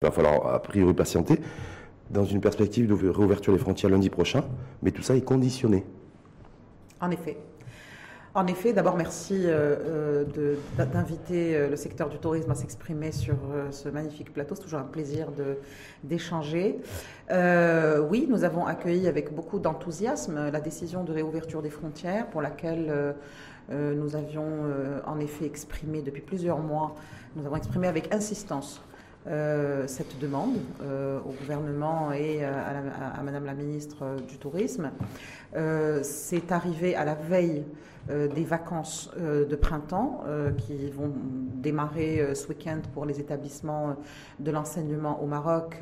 Il va falloir a priori patienter dans une perspective de réouverture des frontières lundi prochain, mais tout ça est conditionné. En effet. En effet, d'abord merci euh, euh, d'inviter euh, le secteur du tourisme à s'exprimer sur ce magnifique plateau. C'est toujours un plaisir d'échanger. oui, nous avons accueilli avec beaucoup d'enthousiasme la décision de réouverture des frontières pour laquelle nous avions en effet exprimé depuis plusieurs mois, nous avons exprimé avec insistance cette demande au gouvernement et à, Madame la ministre du Tourisme. C'est arrivé à la veille euh, des vacances euh, de printemps euh, qui vont démarrer ce week-end pour les établissements de l'enseignement au Maroc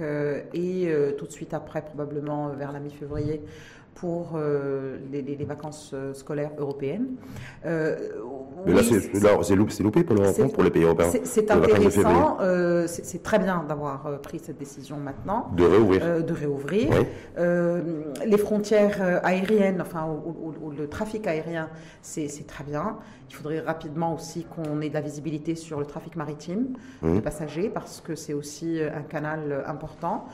et tout de suite après, probablement vers la mi-février, pour euh, les, vacances euh, scolaires européennes. Euh, Mais là, c'est loupé, pour, le, pour les pays européens. C'est intéressant, c'est très bien d'avoir pris cette décision maintenant. De réouvrir. de réouvrir. les frontières aériennes, enfin, ou, le trafic aérien, c'est très bien. Il faudrait rapidement aussi qu'on ait de la visibilité sur le trafic maritime mmh. des passagers, parce que c'est aussi un canal important.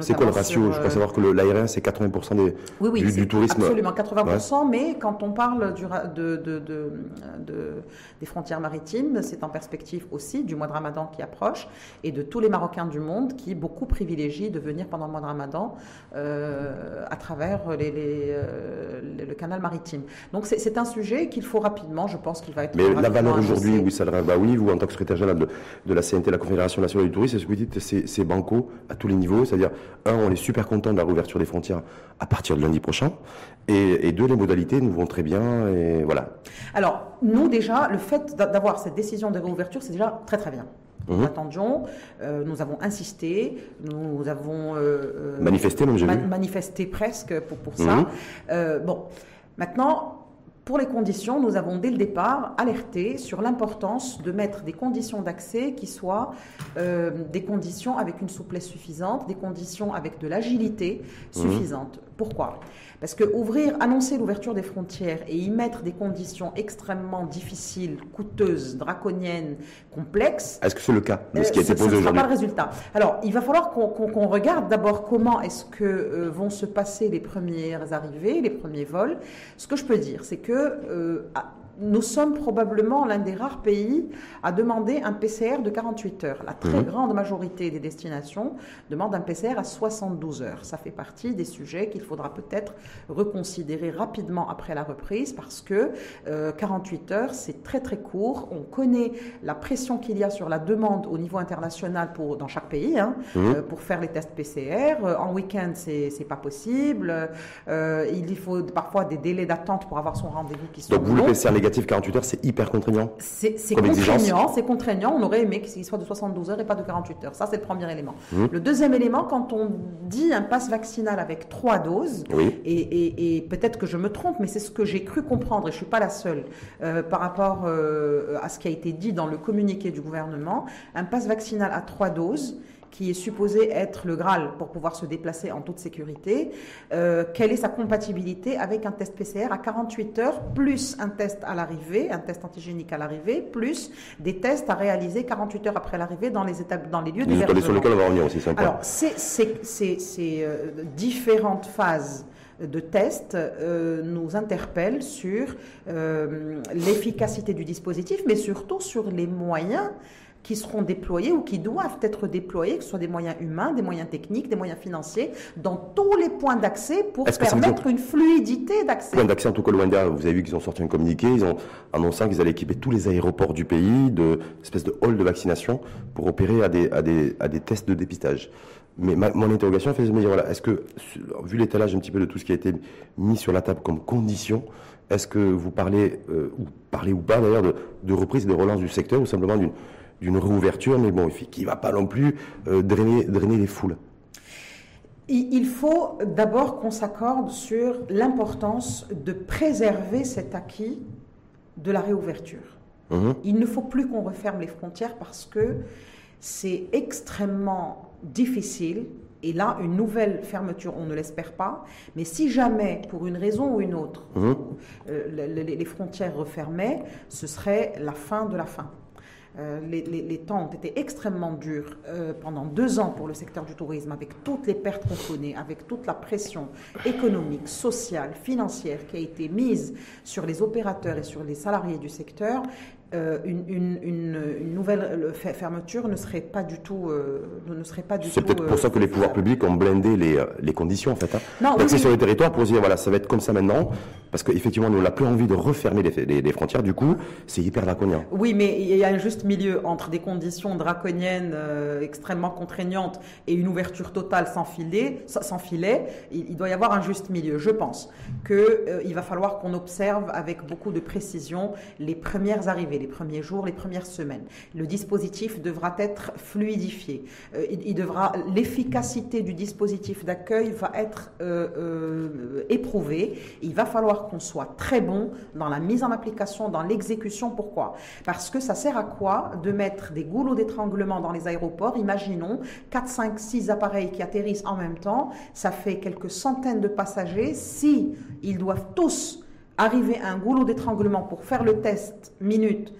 c'est quoi le ratio? Je crois savoir que l'aérien, c'est 80% des oui, oui, du, tourisme. Absolument, 80%, mais quand on parle du, de, de, de, des frontières maritimes, c'est en perspective aussi du mois de Ramadan qui approche et de tous les Marocains du monde qui beaucoup privilégient de venir pendant le mois de Ramadan euh, à travers les, euh, le canal maritime. Donc c'est un sujet qu'il faut rapidement, je pense qu'il va être. Mais la valeur aujourd'hui, oui, ça bah oui, vous en tant que secrétaire général de, la CNT, la Confédération nationale du tourisme, ce que vous dites, c'est banco à tous les niveaux, c'est-à-dire, un, on est super content de la réouverture des frontières à partir de lundi prochain. Et, deux, les modalités nous vont très bien. Et voilà. Alors, nous, déjà, le fait d'avoir cette décision de réouverture, c'est déjà très, très bien. Nous mhm. attendions, euh, nous avons insisté, nous avons euh, euh, manifesté, même manifesté presque pour, pour ça. Mhm. bon, maintenant, pour les conditions, nous avons dès le départ alerté sur l'importance de mettre des conditions d'accès qui soient des conditions avec une souplesse suffisante, des conditions avec de l'agilité mhm. suffisante. Pourquoi? Parce que ouvrir, annoncer l'ouverture des frontières et y mettre des conditions extrêmement difficiles, coûteuses, draconiennes, complexes. Est-ce que c'est le cas de ce qui a été euh, posé aujourd'hui? pas le résultat. Alors, il va falloir qu'on regarde d'abord comment est-ce que euh, vont se passer les premières arrivées, les premiers vols. Ce que je peux dire, c'est que euh, nous sommes probablement l'un des rares pays à demander un PCR de 48 heures. La très mhm. grande majorité des destinations demandent un PCR à 72 heures. Ça fait partie des sujets qu'il faudra peut-être reconsidérer rapidement après la reprise parce que 48 euh, heures, c'est très très court. On connaît la pression qu'il y a sur la demande au niveau international pour, dans chaque pays hein, mhm. euh, pour faire les tests PCR. Euh, en week-end, c'est pas possible. il faut parfois des délais d'attente pour avoir son rendez-vous qui sont Donc vous, le PCR 48 heures, c'est hyper contraignant. C'est contraignant, c'est contraignant. On aurait aimé qu'il soit de 72 heures et pas de 48 heures. Ça, c'est le premier élément. Mmh. Le deuxième élément, quand on dit un pass vaccinal avec trois doses, et, peut-être que je me trompe, mais c'est ce que j'ai cru comprendre, et je ne suis pas la seule, euh, par rapport euh, à ce qui a été dit dans le communiqué du gouvernement, un pass vaccinal à trois doses qui est supposé être le Graal pour pouvoir se déplacer en toute sécurité, euh, quelle est sa compatibilité avec un test PCR à 48 heures, plus un test à l'arrivée, un test antigénique à l'arrivée, plus des tests à réaliser 48 heures après l'arrivée dans les étapes, dans les lieux d'hébergement. sur lesquels on va revenir aussi. Alors, ces euh, différentes phases de tests euh, nous interpellent sur l'efficacité du dispositif, mais surtout sur les moyens qui seront déployés ou qui doivent être déployés, que ce soit des moyens humains, des moyens techniques, des moyens financiers, dans tous les points d'accès pour permettre une fluidité d'accès. Point d'accès, en tout cas, Luanda, vous avez vu qu'ils ont sorti un communiqué, ils ont annoncé qu'ils allaient équiper tous les aéroports du pays de espèce de hall de vaccination pour opérer à des, à des, à des tests de dépistage. Mais mon interrogation fait me dire, voilà, est-ce que, vu l'étalage un petit peu de tout ce qui a été mis sur la table comme condition, est-ce que vous parlez, euh, ou parlez ou pas d'ailleurs, de, de reprise et de relance du secteur ou simplement d'une d'une réouverture, mais bon, qui ne va pas non plus euh, drainer, drainer les foules. Il faut d'abord qu'on s'accorde sur l'importance de préserver cet acquis de la réouverture. Mhm. Il ne faut plus qu'on referme les frontières parce que c'est extrêmement difficile. Et là, une nouvelle fermeture, on ne l'espère pas. Mais si jamais, pour une raison ou une autre, mhm. euh, les frontières refermaient, ce serait la fin de la fin. Euh, les, temps ont été extrêmement durs euh, pendant deux ans pour le secteur du tourisme, avec toutes les pertes qu'on connaît, avec toute la pression économique, sociale, financière qui a été mise sur les opérateurs et sur les salariés du secteur. Euh, une, une- nouvelle euh, fe- fermeture ne serait pas du tout, euh, ne serait pas du tout. C'est peut-être pour euh, ça que les pouvoirs faisable. publics ont blindé les, euh, les conditions en fait. Hein. Non, oui, oui. sur le territoire pour se dire voilà ça va être comme ça maintenant parce qu'effectivement nous on n'a plus envie de refermer les, les- les frontières du coup c'est hyper draconien. Oui, mais il y a un juste milieu entre des conditions draconiennes euh, extrêmement contraignantes et une ouverture totale sans filet. Sans filet. Il, il doit y avoir un juste milieu. Je pense qu'il va falloir qu'on observe avec beaucoup de précision les premières arrivées, les premiers jours, les premières semaines. Le dispositif devra être fluidifié. Euh, il, devra l'efficacité du dispositif d'accueil va être euh, euh, éprouvée. Il va falloir qu'on soit très bon dans la mise en application, dans l'exécution. Pourquoi? Parce que ça sert à quoi de mettre des goulots d'étranglement dans les aéroports? Imaginons 4, 5, 6 appareils qui atterrissent en même temps. Ça fait quelques centaines de passagers. Si ils doivent tous arriver à un goulot d'étranglement pour faire le test minute,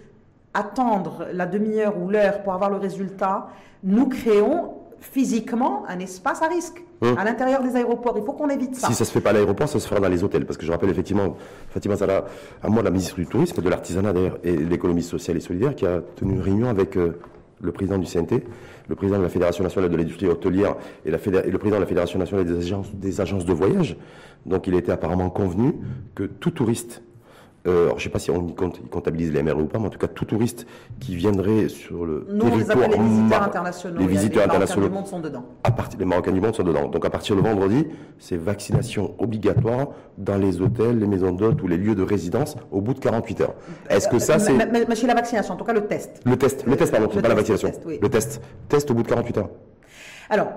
attendre la demi-heure ou l'heure pour avoir le résultat, nous créons physiquement un espace à risque Hum. à l'intérieur des aéroports. Il faut qu'on évite ça. Si ça se fait pas à l'aéroport, ça se fera dans les hôtels. Parce que je rappelle effectivement, Fatima Zala, à moi, la ministre du Tourisme, de l'Artisanat d'ailleurs, et de l'économie sociale et solidaire, qui a tenu une réunion avec euh, le président du CNT, le président de la Fédération nationale de l'industrie hôtelière et, la fédé- et le président de la Fédération nationale des agences, des agences de voyage. Donc il était apparemment convenu que tout touriste, euh, alors, je ne sais pas si on compte, comptabilise les MRE ou pas, mais en tout cas tout touriste qui viendrait sur le Nous, on les territoire appelle les visiteurs internationaux. les visiteurs Marocains du monde sont dedans. à partir les Marocains du monde sont dedans. Donc à partir de vendredi, c'est vaccination obligatoire dans les hôtels, les maisons d'hôtes ou les lieux de résidence au bout de 48 heures. Est-ce que ça Euh, c'est mais- mais- chez la vaccination, en tout cas le test. le test Le test pardon, c'est pas la test, le vaccination. test, oui. Le test, test au bout de 48 heures. Alors,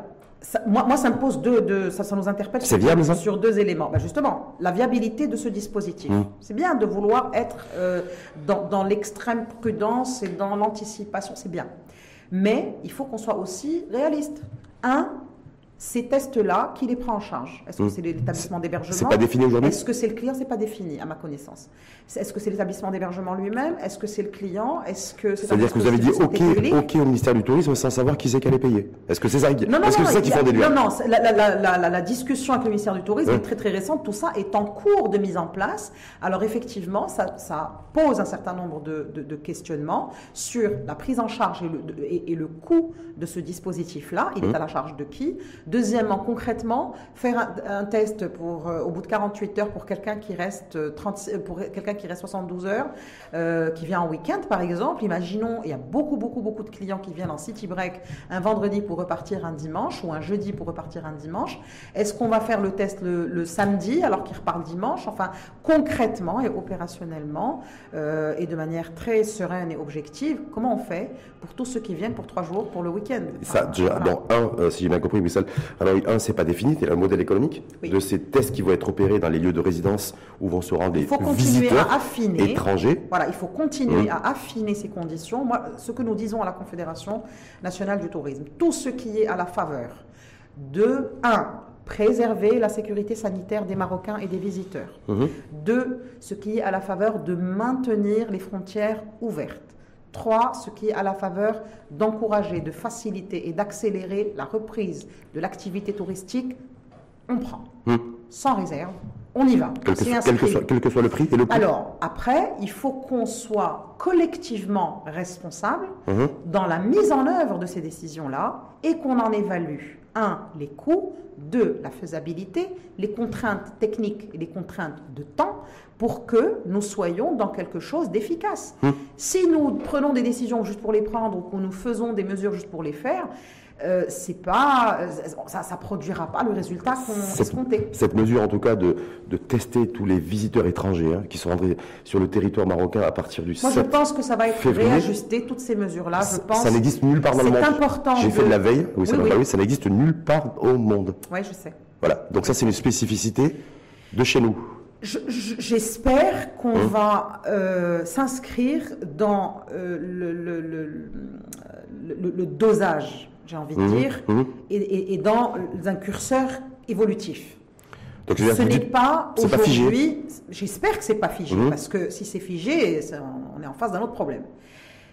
ça- moi, moi, ça me pose deux, deux- ça, ça nous interpelle C'est sur, viable, ça sur deux éléments. Ben, justement, la viabilité de ce dispositif. Mmh. C'est bien de vouloir être euh, dans, dans l'extrême prudence et dans l'anticipation, c'est bien. Mais il faut qu'on soit aussi réaliste. Un, ces tests-là, qui les prend en charge Est-ce que Mmh. c'est l'établissement d'hébergement C'est pas défini aujourd'hui? Est-ce que c'est le client? C'est pas défini, à ma connaissance. Est-ce que c'est l'établissement d'hébergement lui-même? Est-ce que c'est le client? Est-ce que c'est C'est-à-dire que vous avez dit OK, OK au ministère du Tourisme sans savoir qui c'est qui allait payer. Est-ce que c'est ça, qui- Non, non, est-ce que non, c'est ça a- faut déduire? Non, non, la, la- discussion avec le ministère du Tourisme Ouais. est très très récente. Tout ça est en cours de mise en place. Alors effectivement, ça, ça pose un certain nombre de, de- de questionnements sur la prise en charge et le, de- et- et le coût de ce dispositif-là. Il Mmh. est à la charge de qui? Deuxièmement, concrètement, faire un, un test pour, euh, au bout de 48 heures pour quelqu'un qui reste euh, 30, euh, pour quelqu'un qui reste 72 heures, euh, qui vient en week-end par exemple. Imaginons, il y a beaucoup beaucoup beaucoup de clients qui viennent en city break un vendredi pour repartir un dimanche ou un jeudi pour repartir un dimanche. Est-ce qu'on va faire le test le, le samedi alors qu'ils repartent dimanche? Enfin, concrètement et opérationnellement euh, et de manière très sereine et objective, comment on fait pour tous ceux qui viennent pour trois jours pour le week-end? Ça, Enfin, déjà, voilà. bon, un, euh, si j'ai bien compris, Wissal, alors un, c'est pas défini, c'est le modèle économique Oui. de ces tests qui vont être opérés dans les lieux de résidence où vont se rendre les visiteurs à affiner. étrangers. Voilà, il faut continuer Mmh. à affiner ces conditions. Moi, ce que nous disons à la Confédération nationale du tourisme, tout ce qui est à la faveur de, un, préserver la sécurité sanitaire des Marocains et des visiteurs. Mhm. Deux, ce qui est à la faveur de maintenir les frontières ouvertes. Trois, ce qui est à la faveur d'encourager, de faciliter et d'accélérer la reprise de l'activité touristique. On prend, Mhm. sans réserve, on y va. Quel que, soit, quel, que inscrit. soit, quel que soit le prix et le coût. Alors, après, il faut qu'on soit collectivement responsable Mhm. dans la mise en œuvre de ces décisions-là et qu'on en évalue, un, les coûts, deux, la faisabilité, les contraintes techniques et les contraintes de temps pour que nous soyons dans quelque chose d'efficace. Hmm. Si nous prenons des décisions juste pour les prendre ou que nous faisons des mesures juste pour les faire, euh, c'est pas, euh, ça, ça produira pas le résultat qu'on C'est- escomptait. Cette mesure, en tout cas, de, de tester tous les visiteurs étrangers hein, qui sont rentrés sur le territoire marocain à partir du Moi, je 7 pense que ça va être février. réajusté, toutes ces mesures-là. Je Ça- pense. Ça n'existe nulle part dans le c'est monde. important J'ai fait de- la veille, oui, ça, Oui, m'a oui. paru, ça n'existe nulle part au monde. Oui, je sais. Voilà, donc ça c'est une spécificité de chez nous. Je- je- J'espère qu'on Hein? va euh, s'inscrire dans euh, le, le- le- le- le dosage, j'ai envie de Mhm, dire, mhm. et, et- et dans un curseur évolutif. Donc Ce n'est pas aujourd'hui. J'espère que c'est pas figé, Mhm. parce que si c'est figé, on est en face d'un autre problème.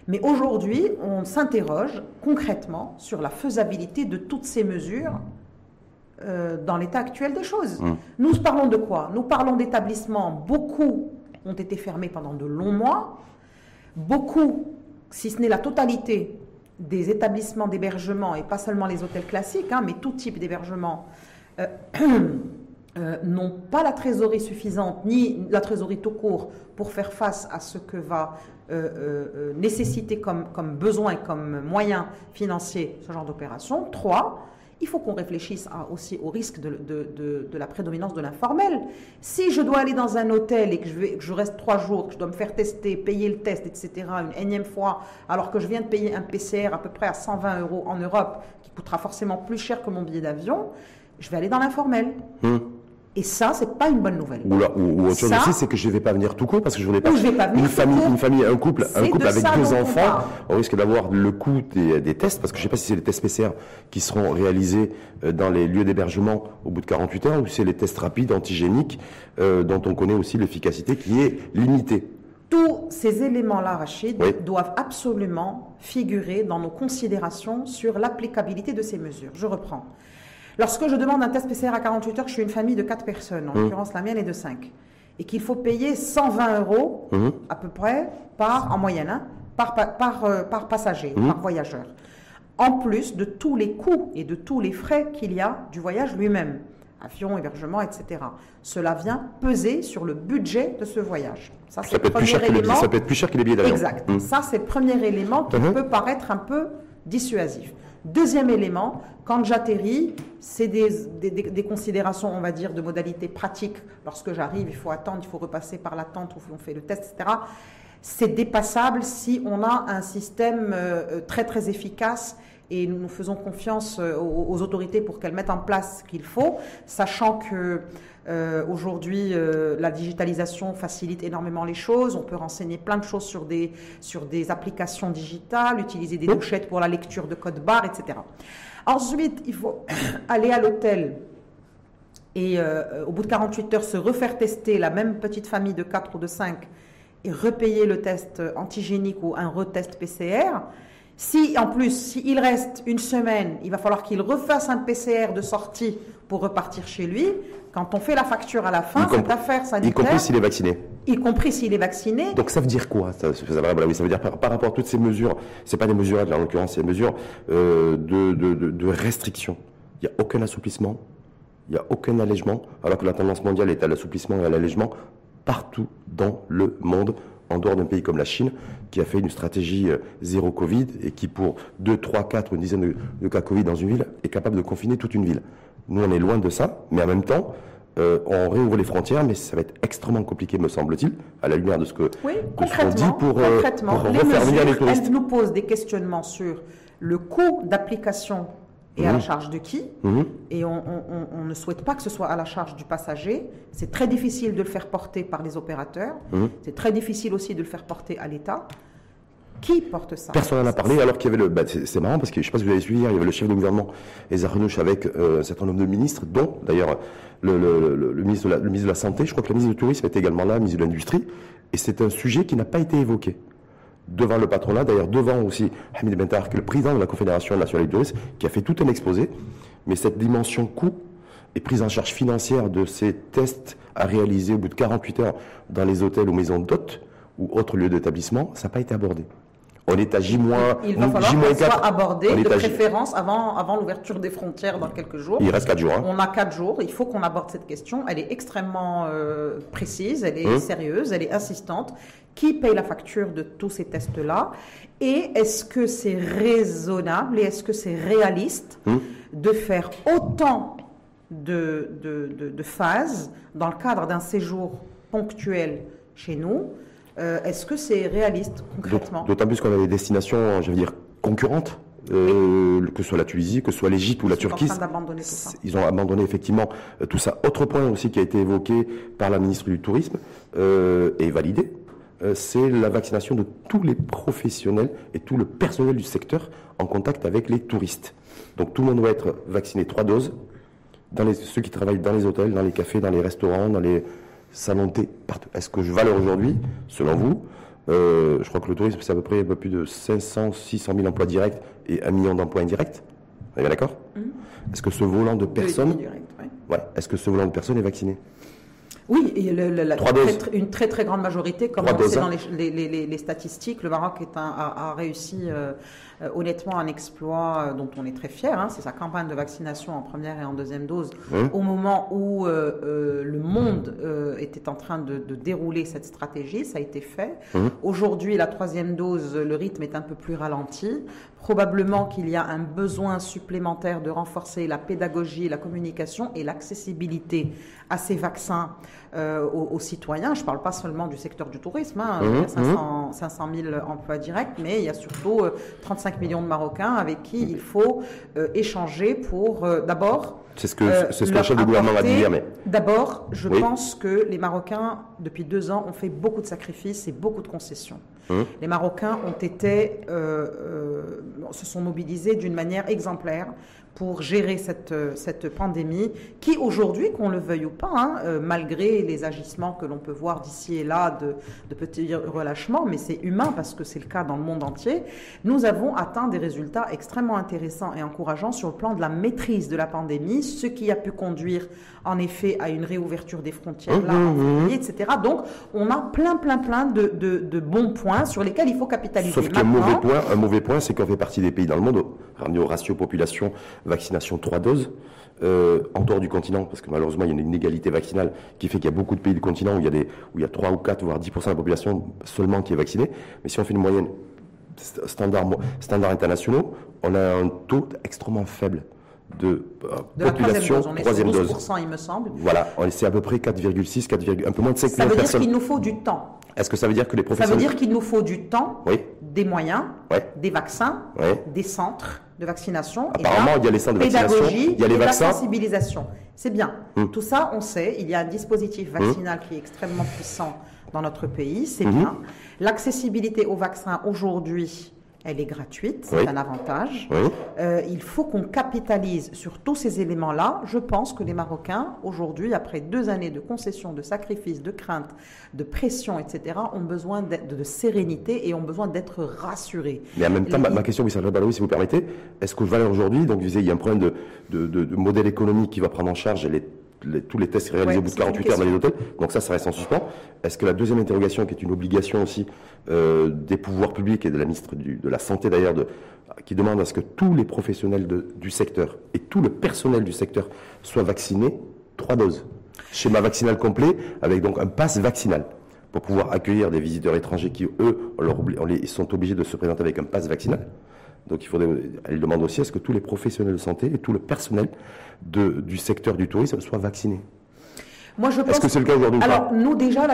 Mais aujourd'hui, on s'interroge concrètement sur la faisabilité de toutes ces mesures euh, dans l'état actuel des choses. Mmh. Nous parlons de quoi? Nous parlons d'établissements, beaucoup ont été fermés pendant de longs mois, beaucoup, si ce n'est la totalité, des établissements d'hébergement, et pas seulement les hôtels classiques, hein, mais tout type d'hébergement, euh, euh, n'ont pas la trésorerie suffisante, ni la trésorerie tout court, pour faire face à ce que va nécessiter comme, comme besoin, comme moyen financier ce genre d'opération. Trois, il faut qu'on réfléchisse aussi au risque de, la prédominance de l'informel. Si je dois aller dans un hôtel et que je, vais, je, reste trois jours, que je dois me faire tester, payer le test, etc., une énième fois, alors que je viens de payer un PCR à peu près à 120 euros en Europe, qui coûtera forcément plus cher que mon billet d'avion, je vais aller dans l'informel. Hmm. Et ça, c'est pas une bonne nouvelle. Ou, ou, autre chose aussi, c'est que je ne vais pas venir tout court parce que je voudrais pas, vais pas une famille, une famille, un couple, un couple avec deux enfants, on, risque d'avoir le coût des, tests parce que je ne sais pas si c'est les tests PCR qui seront réalisés euh, dans les lieux d'hébergement au bout de 48 heures ou si c'est les tests rapides antigéniques euh, dont on connaît aussi l'efficacité qui est limitée. Tous ces éléments-là, Rachid, doivent absolument figurer dans nos considérations sur l'applicabilité de ces mesures. Je reprends. Lorsque je demande un test PCR à 48 heures, je suis une famille de 4 personnes, en mmh. l'occurrence la mienne est de 5, et qu'il faut payer 120 euros mmh. à peu près par, en moyenne, hein, par, par, euh, par, passager, mmh. par voyageur. En plus de tous les coûts et de tous les frais qu'il y a du voyage lui-même, avion, hébergement, etc. Cela vient peser sur le budget de ce voyage. Ça, ça, peut, être plus cher élément. ça peut être plus cher que les billets d'avion. Exact. Ça, c'est le premier élément qui peut paraître un peu dissuasif. Deuxième élément, quand j'atterris, c'est des, considérations, on va dire, de modalités pratiques. Lorsque j'arrive, il faut attendre, il faut repasser par l'attente où on fait le test, etc. C'est dépassable si on a un système euh, très très efficace et nous, nous faisons confiance euh, aux, autorités pour qu'elles mettent en place ce qu'il faut, sachant que euh, aujourd'hui la digitalisation facilite énormément les choses. On peut renseigner plein de choses sur des, sur des applications digitales, utiliser des douchettes pour la lecture de code barre, etc. Ensuite, il faut aller à l'hôtel et euh, au bout de 48 heures se refaire tester la même petite famille de 4 ou de 5 et repayer le test antigénique ou un retest PCR. Si en plus, s'il reste une semaine, il va falloir qu'il refasse un PCR de sortie pour repartir chez lui. Quand on fait la facture à la fin, cette affaire sanitaire. Y compris s'il est vacciné. Y compris s'il est vacciné. Donc ça veut dire quoi ça, ça, veut dire par, rapport à toutes ces mesures, c'est pas des mesures, en l'occurrence, c'est des mesures euh, de, de, de, restriction. Il n'y a aucun assouplissement, il n'y a aucun allègement, alors que la tendance mondiale est à l'assouplissement et à l'allègement partout dans le monde en dehors d'un pays comme la Chine, qui a fait une stratégie euh, zéro Covid et qui, pour 2, 3, 4 ou une dizaine de, cas Covid dans une ville, est capable de confiner toute une ville. Nous, on est loin de ça, mais en même temps, euh, on réouvre les frontières, mais ça va être extrêmement compliqué, me semble-t-il, à la lumière de ce que oui, qu'on dit pour, euh, pour les touristes. Elle nous pose des questionnements sur le coût d'application et à la mmh. charge de qui mmh. Et on, ne souhaite pas que ce soit à la charge du passager. C'est très difficile de le faire porter par les opérateurs. Mmh. C'est très difficile aussi de le faire porter à l'État. Qui porte ça Personne n'en a parlé, alors qu'il y avait le. Bah, c'est marrant parce que je ne sais pas si vous avez suivi hier, il y avait le chef de gouvernement, Ezra avec euh, un certain nombre de ministres, dont d'ailleurs le, ministre de la, le ministre de la Santé, je crois que le ministre du Tourisme était également là, le ministre de l'Industrie, et c'est un sujet qui n'a pas été évoqué devant le patronat, d'ailleurs devant aussi Hamid Bentar, qui est le président de la Confédération nationale du tourisme, qui a fait tout un exposé. Mais cette dimension coût et prise en charge financière de ces tests à réaliser au bout de 48 heures dans les hôtels ou maisons d'hôtes ou autres lieux d'établissement, ça n'a pas été abordé. On est à J-. Il va falloir que soit abordé de préférence avant, avant l'ouverture des frontières dans quelques jours. Il reste 4 jours. Hein. On a 4 jours. Il faut qu'on aborde cette question. Elle est extrêmement euh, précise, elle est hein? sérieuse, elle est insistante. Qui paye la facture de tous ces tests-là? Et est-ce que c'est raisonnable et est-ce que c'est réaliste hmm. de faire autant de, de, phases dans le cadre d'un séjour ponctuel chez nous euh, Est-ce que c'est réaliste concrètement D'autant plus qu'on a des destinations, je veux dire, concurrentes euh, que ce soit la Tunisie, que ce soit l'Égypte ou la Turquie. Ils ont abandonné effectivement euh, tout ça. Autre point aussi qui a été évoqué par la ministre du Tourisme et validé, euh, c'est la vaccination de tous les professionnels et tout le personnel du secteur en contact avec les touristes. Donc tout le monde doit être vacciné trois doses. Dans les, ceux qui travaillent dans les hôtels, dans les cafés, dans les restaurants, dans les de thé, partout. Est-ce que je valeur aujourd'hui, selon vous, je crois que le tourisme, c'est à peu près un peu plus de 500, 600 000 emplois directs et un million d'emplois indirects. On est bien d'accord? Mhm. Est-ce que ce volant de personnes, ouais. est-ce que ce volant de personnes est vacciné? Oui, et une très très grande majorité, comme on le sait dans les, statistiques, le Maroc est un, a, réussi euh, euh, honnêtement un exploit euh, dont on est très fier. Hein. c'est sa campagne de vaccination en première et en deuxième dose, au moment où le monde était en train de, dérouler cette stratégie, ça a été fait. Aujourd'hui, la troisième dose, le rythme est un peu plus ralenti. Probablement qu'il y a un besoin supplémentaire de renforcer la pédagogie, la communication et l'accessibilité à ces vaccins euh, aux, citoyens. Je ne parle pas seulement du secteur du tourisme, hein. il y a 500, 500, 000 emplois directs, mais il y a surtout 35 euh, millions de Marocains avec qui il faut euh, échanger pour d'abord c'est ce que, c'est ce que le chef du gouvernement va dire. Mais... D'abord, je pense que les Marocains, depuis deux ans, ont fait beaucoup de sacrifices et beaucoup de concessions. Hum. Les Marocains ont été, se sont mobilisés d'une manière exemplaire pour gérer cette, cette pandémie qui aujourd'hui, qu'on le veuille ou pas, hein, euh, malgré les agissements que l'on peut voir d'ici et là de, de petits relâchements, mais c'est humain parce que c'est le cas dans le monde entier, nous avons atteint des résultats extrêmement intéressants et encourageants sur le plan de la maîtrise de la pandémie, ce qui a pu conduire en effet à une réouverture des frontières là, février, etc. Donc on a plein, plein, plein de, de, de bons points sur lesquels il faut capitaliser. Sauf qu'un mauvais point, un mauvais point, c'est qu'on fait partie des pays dans le monde, ramené au ratio population vaccination 3 doses, euh, en dehors du continent, parce que malheureusement il y a une inégalité vaccinale qui fait qu'il y a beaucoup de pays du continent où il y a des, où il y a 3 ou 4 voire 10% de la population seulement qui est vaccinée. Mais si on fait une moyenne standard, standard internationaux, on a un taux extrêmement faible de, euh, population troisième dose. il me semble. Voilà, c'est à peu près 4,6, 4, un peu moins de 5 Ça veut dire qu'il nous faut du temps. Est-ce que ça veut dire que les professeurs... Ça veut dire qu'il nous faut du temps, des moyens, des vaccins, des centres de vaccination. Apparemment, il y a les centres de vaccination, il y a les vaccins. la sensibilisation. C'est bien. Hum. Tout ça, on sait. Il y a un dispositif hum. vaccinal qui est extrêmement puissant dans notre pays. C'est hum. bien. L'accessibilité aux vaccins aujourd'hui elle est gratuite, c'est un avantage. Euh, il faut qu'on capitalise sur tous ces éléments-là. Je pense que les Marocains, aujourd'hui, après deux années de concessions, de sacrifices, de craintes, de pression, etc., ont besoin de, sérénité et ont besoin d'être rassurés. Mais en même temps, ma, question, oui, si vous permettez, est-ce que valeur aujourd'hui, donc vous disiez, il y a un problème de, de modèle économique qui va prendre en charge les tous les tests réalisés au bout de 48 heures dans les hôtels. Donc ça, ça reste en suspens. Est-ce que la deuxième interrogation, qui est une obligation aussi euh, des pouvoirs publics et de la ministre de la Santé d'ailleurs, qui demande à ce que tous les professionnels du secteur et tout le personnel du secteur soient vaccinés, trois doses. Schéma vaccinal complet, avec donc un pass vaccinal pour pouvoir accueillir des visiteurs étrangers qui, eux, on sont obligés de se présenter avec un pass vaccinal. Donc il faudrait, elle demande aussi à ce que tous les professionnels de santé et tout le personnel du secteur du tourisme soient vaccinés. Moi, je pense. Est-ce que c'est le cas aujourd'hui Alors, nous, déjà,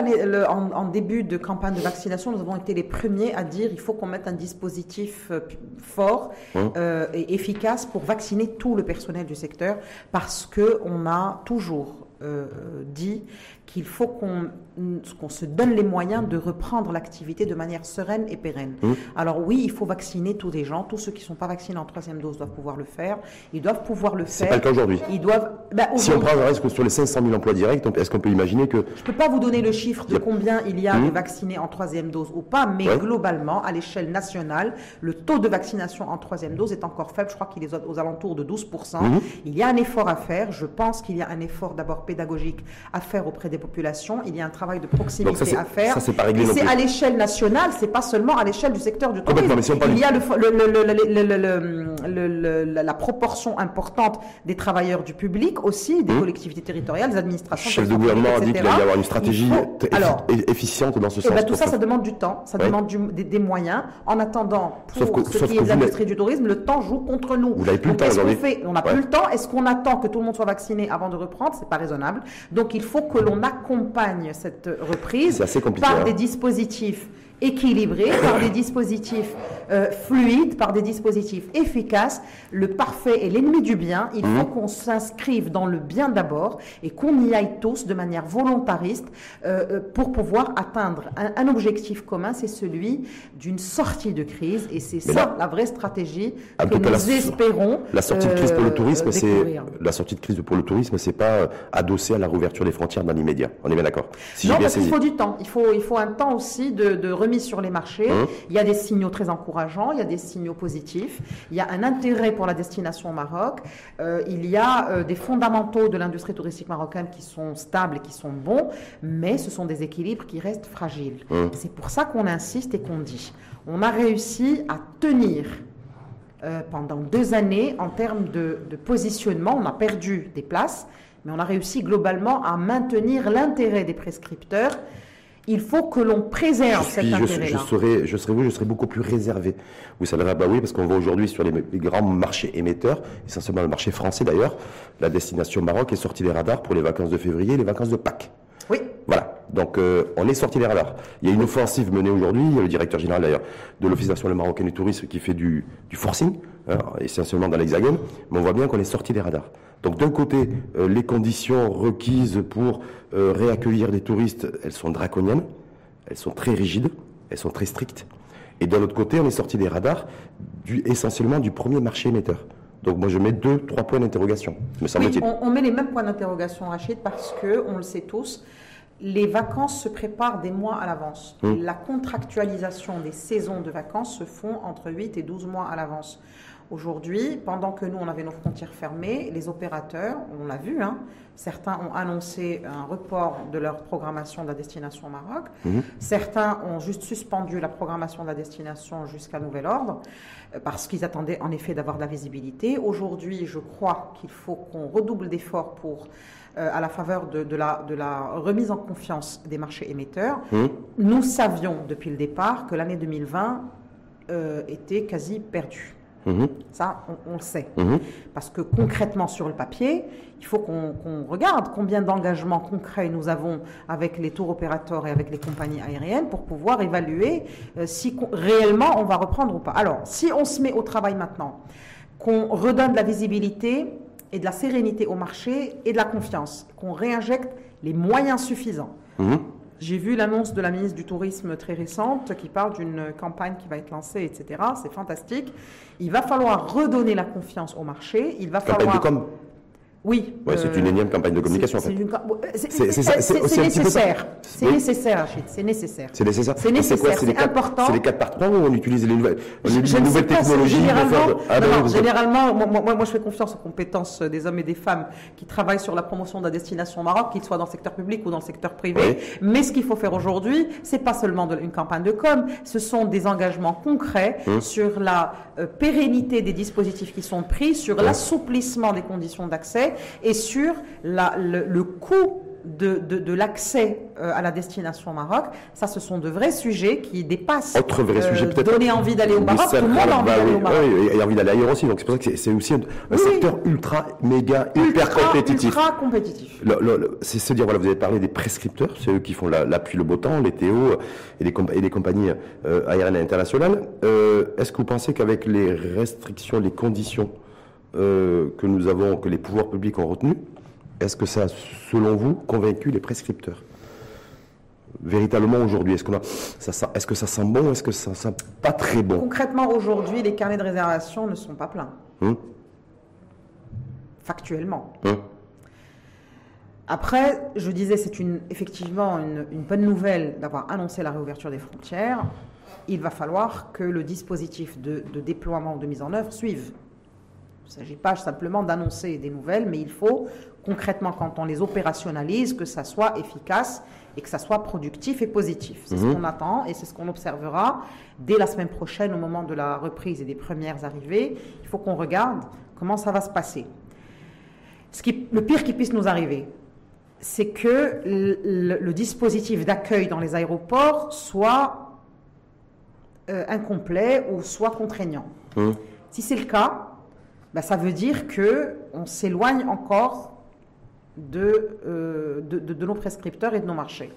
en, début de campagne de vaccination, nous avons été les premiers à dire qu'il faut qu'on mette un dispositif euh, fort hein euh, et efficace pour vacciner tout le personnel du secteur parce qu'on a toujours euh, dit qu'il faut qu'on se donne les moyens de reprendre l'activité de manière sereine et pérenne. Mmh. Alors oui, il faut vacciner tous les gens. Tous ceux qui ne sont pas vaccinés en troisième dose doivent pouvoir le faire. Ils doivent pouvoir le faire. C'est pas le cas aujourd'hui. Ils doivent. Bah, si on prend le risque sur les 500 000 emplois directs, est-ce qu'on peut imaginer que Je ne peux pas vous donner le chiffre de combien il y a de mmh. vaccinés en troisième dose ou pas, mais globalement, à l'échelle nationale, le taux de vaccination en troisième dose est encore faible. Je crois qu'il est aux alentours de 12 mmh. Il y a un effort à faire. Je pense qu'il y a un effort d'abord pédagogique à faire auprès des populations. Il y a un travail de proximité à faire. Ça, c'est pas réglé c'est à l'échelle nationale, c'est pas seulement à l'échelle du secteur du tourisme. il y a la proportion importante des travailleurs du public aussi, des collectivités territoriales, des administrations. Le chef de gouvernement a dit qu'il va y avoir une stratégie efficiente dans ce sens. Ben, tout ça, ça demande du temps, ça demande des, moyens. En attendant, pour ce qui est de l'industrie du tourisme, le temps joue contre nous. Vous n'avez plus le temps On n'a plus le temps. Est-ce qu'on attend que tout le monde soit vacciné avant de reprendre? C'est pas raisonnable. Donc il faut que l'on accompagne cette reprise par des hein. dispositifs équilibré par des dispositifs euh, fluides, par des dispositifs efficaces. Le parfait est l'ennemi du bien. Il faut mhm. qu'on s'inscrive dans le bien d'abord et qu'on y aille tous de manière volontariste euh, euh, pour pouvoir atteindre un, objectif commun, c'est celui d'une sortie de crise. Et c'est ça la vraie stratégie que nous espérons. La sortie de crise pour le tourisme, c'est la sortie de crise pour le tourisme, c'est pas adossé à la réouverture des frontières dans l'immédiat. On est bien d'accord. non, parce qu'il faut du temps. Il faut, il faut un temps aussi de, de remise sur les marchés. Hein Il y a des signaux très encourageants, il y a des signaux positifs. Il y a un intérêt pour la destination au Maroc. Euh, il y a euh, des fondamentaux de l'industrie touristique marocaine qui sont stables et qui sont bons, mais ce sont des équilibres qui restent fragiles. Hein C'est pour ça qu'on insiste et qu'on dit, on a réussi à tenir euh, pendant deux années en termes de, de positionnement. On a perdu des places, mais on a réussi globalement à maintenir l'intérêt des prescripteurs. Il faut que l'on préserve je, suis- je, intérêt-là. je serais, je serais vous, je serais beaucoup plus réservé. Vous savez, bah oui, parce qu'on voit aujourd'hui sur les, les grands marchés émetteurs, essentiellement le marché français d'ailleurs, la destination Maroc est sortie des radars pour les vacances de février et les vacances de Pâques. Oui, Voilà, donc euh, on est sorti des radars. Il y a une offensive menée aujourd'hui, il y a le directeur général d'ailleurs de l'Office national marocain du tourisme qui fait du, du forcing, hein, essentiellement dans l'hexagone, mais on voit bien qu'on est sorti des radars. Donc d'un côté, euh, les conditions requises pour euh, réaccueillir des touristes, elles sont draconiennes, elles sont très rigides, elles sont très strictes. Et d'un autre côté, on est sorti des radars du, essentiellement du premier marché émetteur. Donc moi je mets deux, trois points d'interrogation, me Oui, on, on met les mêmes points d'interrogation, Rachid, parce que, on le sait tous, les vacances se préparent des mois à l'avance. Mm. La contractualisation des saisons de vacances se font entre 8 et 12 mois à l'avance. Aujourd'hui, pendant que nous, on avait nos frontières fermées, les opérateurs, on l'a vu, hein, certains ont annoncé un report de leur programmation de la destination au Maroc. Mhm. Certains ont juste suspendu la programmation de la destination jusqu'à nouvel ordre euh, parce qu'ils attendaient en effet d'avoir de la visibilité. Aujourd'hui, je crois qu'il faut qu'on redouble d'efforts pour, euh, à la faveur de, de la, de la remise en confiance des marchés émetteurs. Hum, Nous savions depuis le départ que l'année 2020 euh, était quasi perdue. Hum, Ça, on, on le sait. hum. Parce que concrètement, sur le papier, il faut qu'on regarde combien d'engagements concrets nous avons avec les tours opérateurs et avec les compagnies aériennes pour pouvoir évaluer euh, si réellement on va reprendre ou pas. Alors, si on se met au travail maintenant, qu'on redonne de la visibilité et de la sérénité au marché et de la confiance, qu'on réinjecte les moyens suffisants. Mhm. J'ai vu l'annonce de la ministre du Tourisme très récente qui parle d'une campagne qui va être lancée, etc. C'est fantastique. Il va falloir redonner la confiance au marché. Il va Campagne de falloir. com. Oui. Ouais, c'est euh, une énième campagne de communication en c'est- fait. c'est nécessaire. C'est nécessaire, Rachid. C'est nécessaire. C'est nécessaire. C'est nécessaire, les c'est quatre- important. C'est les quatre partenaires où on utilise les nouvelles, technologies généralement, Ah, moi, moi, moi, je fais confiance aux compétences des hommes et des femmes qui travaillent sur la promotion de la destination au Maroc, qu'ils soient dans le secteur public ou dans le secteur privé. Mais ce qu'il faut faire aujourd'hui, c'est pas seulement une campagne de com, ce sont des engagements concrets Hum. sur la euh, pérennité des dispositifs qui sont pris, sur l'assouplissement des conditions d'accès et sur la- le, le coût de, de- de l'accès euh, à la destination au Maroc. Ça, ce sont de vrais sujets qui dépassent Autre vrai euh, sujet peut-être. donner envie d'aller au Maroc. Tout le monde a envie bah d'aller au Maroc. oui, et envie d'aller ailleurs aussi. Donc c'est pour ça que c'est- aussi un, Oui, secteur ultra, méga, hyper Ultra, compétitif. ultra compétitif. C'est se dire, voilà, vous avez parlé des prescripteurs, c'est eux qui font la- l'appui le beau temps, les TO et les, compa- et les compagnies euh, aériennes internationales. Euh, Est-ce que vous pensez qu'avec les restrictions, les conditions euh, que nous avons, que les pouvoirs publics ont retenues, est-ce que ça, a, selon vous, convaincu les prescripteurs Véritablement aujourd'hui, est-ce qu'on a, ça sent- est-ce que ça sent bon, est-ce que ça sent pas très bon Concrètement, aujourd'hui, les carnets de réservation ne sont pas pleins. Hum, Factuellement. hum, Après, je disais, c'est une, effectivement une, une bonne nouvelle d'avoir annoncé la réouverture des frontières. Il va falloir que le dispositif de, de déploiement, de mise en œuvre suive. Il ne s'agit pas simplement d'annoncer des nouvelles, mais il faut concrètement, quand on les opérationnalise, que ça soit efficace et que ça soit productif et positif. C'est ce Mhm. qu'on attend et c'est ce qu'on observera dès la semaine prochaine au moment de la reprise et des premières arrivées. Il faut qu'on regarde comment ça va se passer. Ce qui, le pire qui puisse nous arriver, c'est que le, dispositif d'accueil dans les aéroports soit euh, incomplet ou soit contraignant. hum. Si c'est le cas, bah, ça veut dire que on s'éloigne encore de, euh, de, de- de nos prescripteurs et de nos marchés.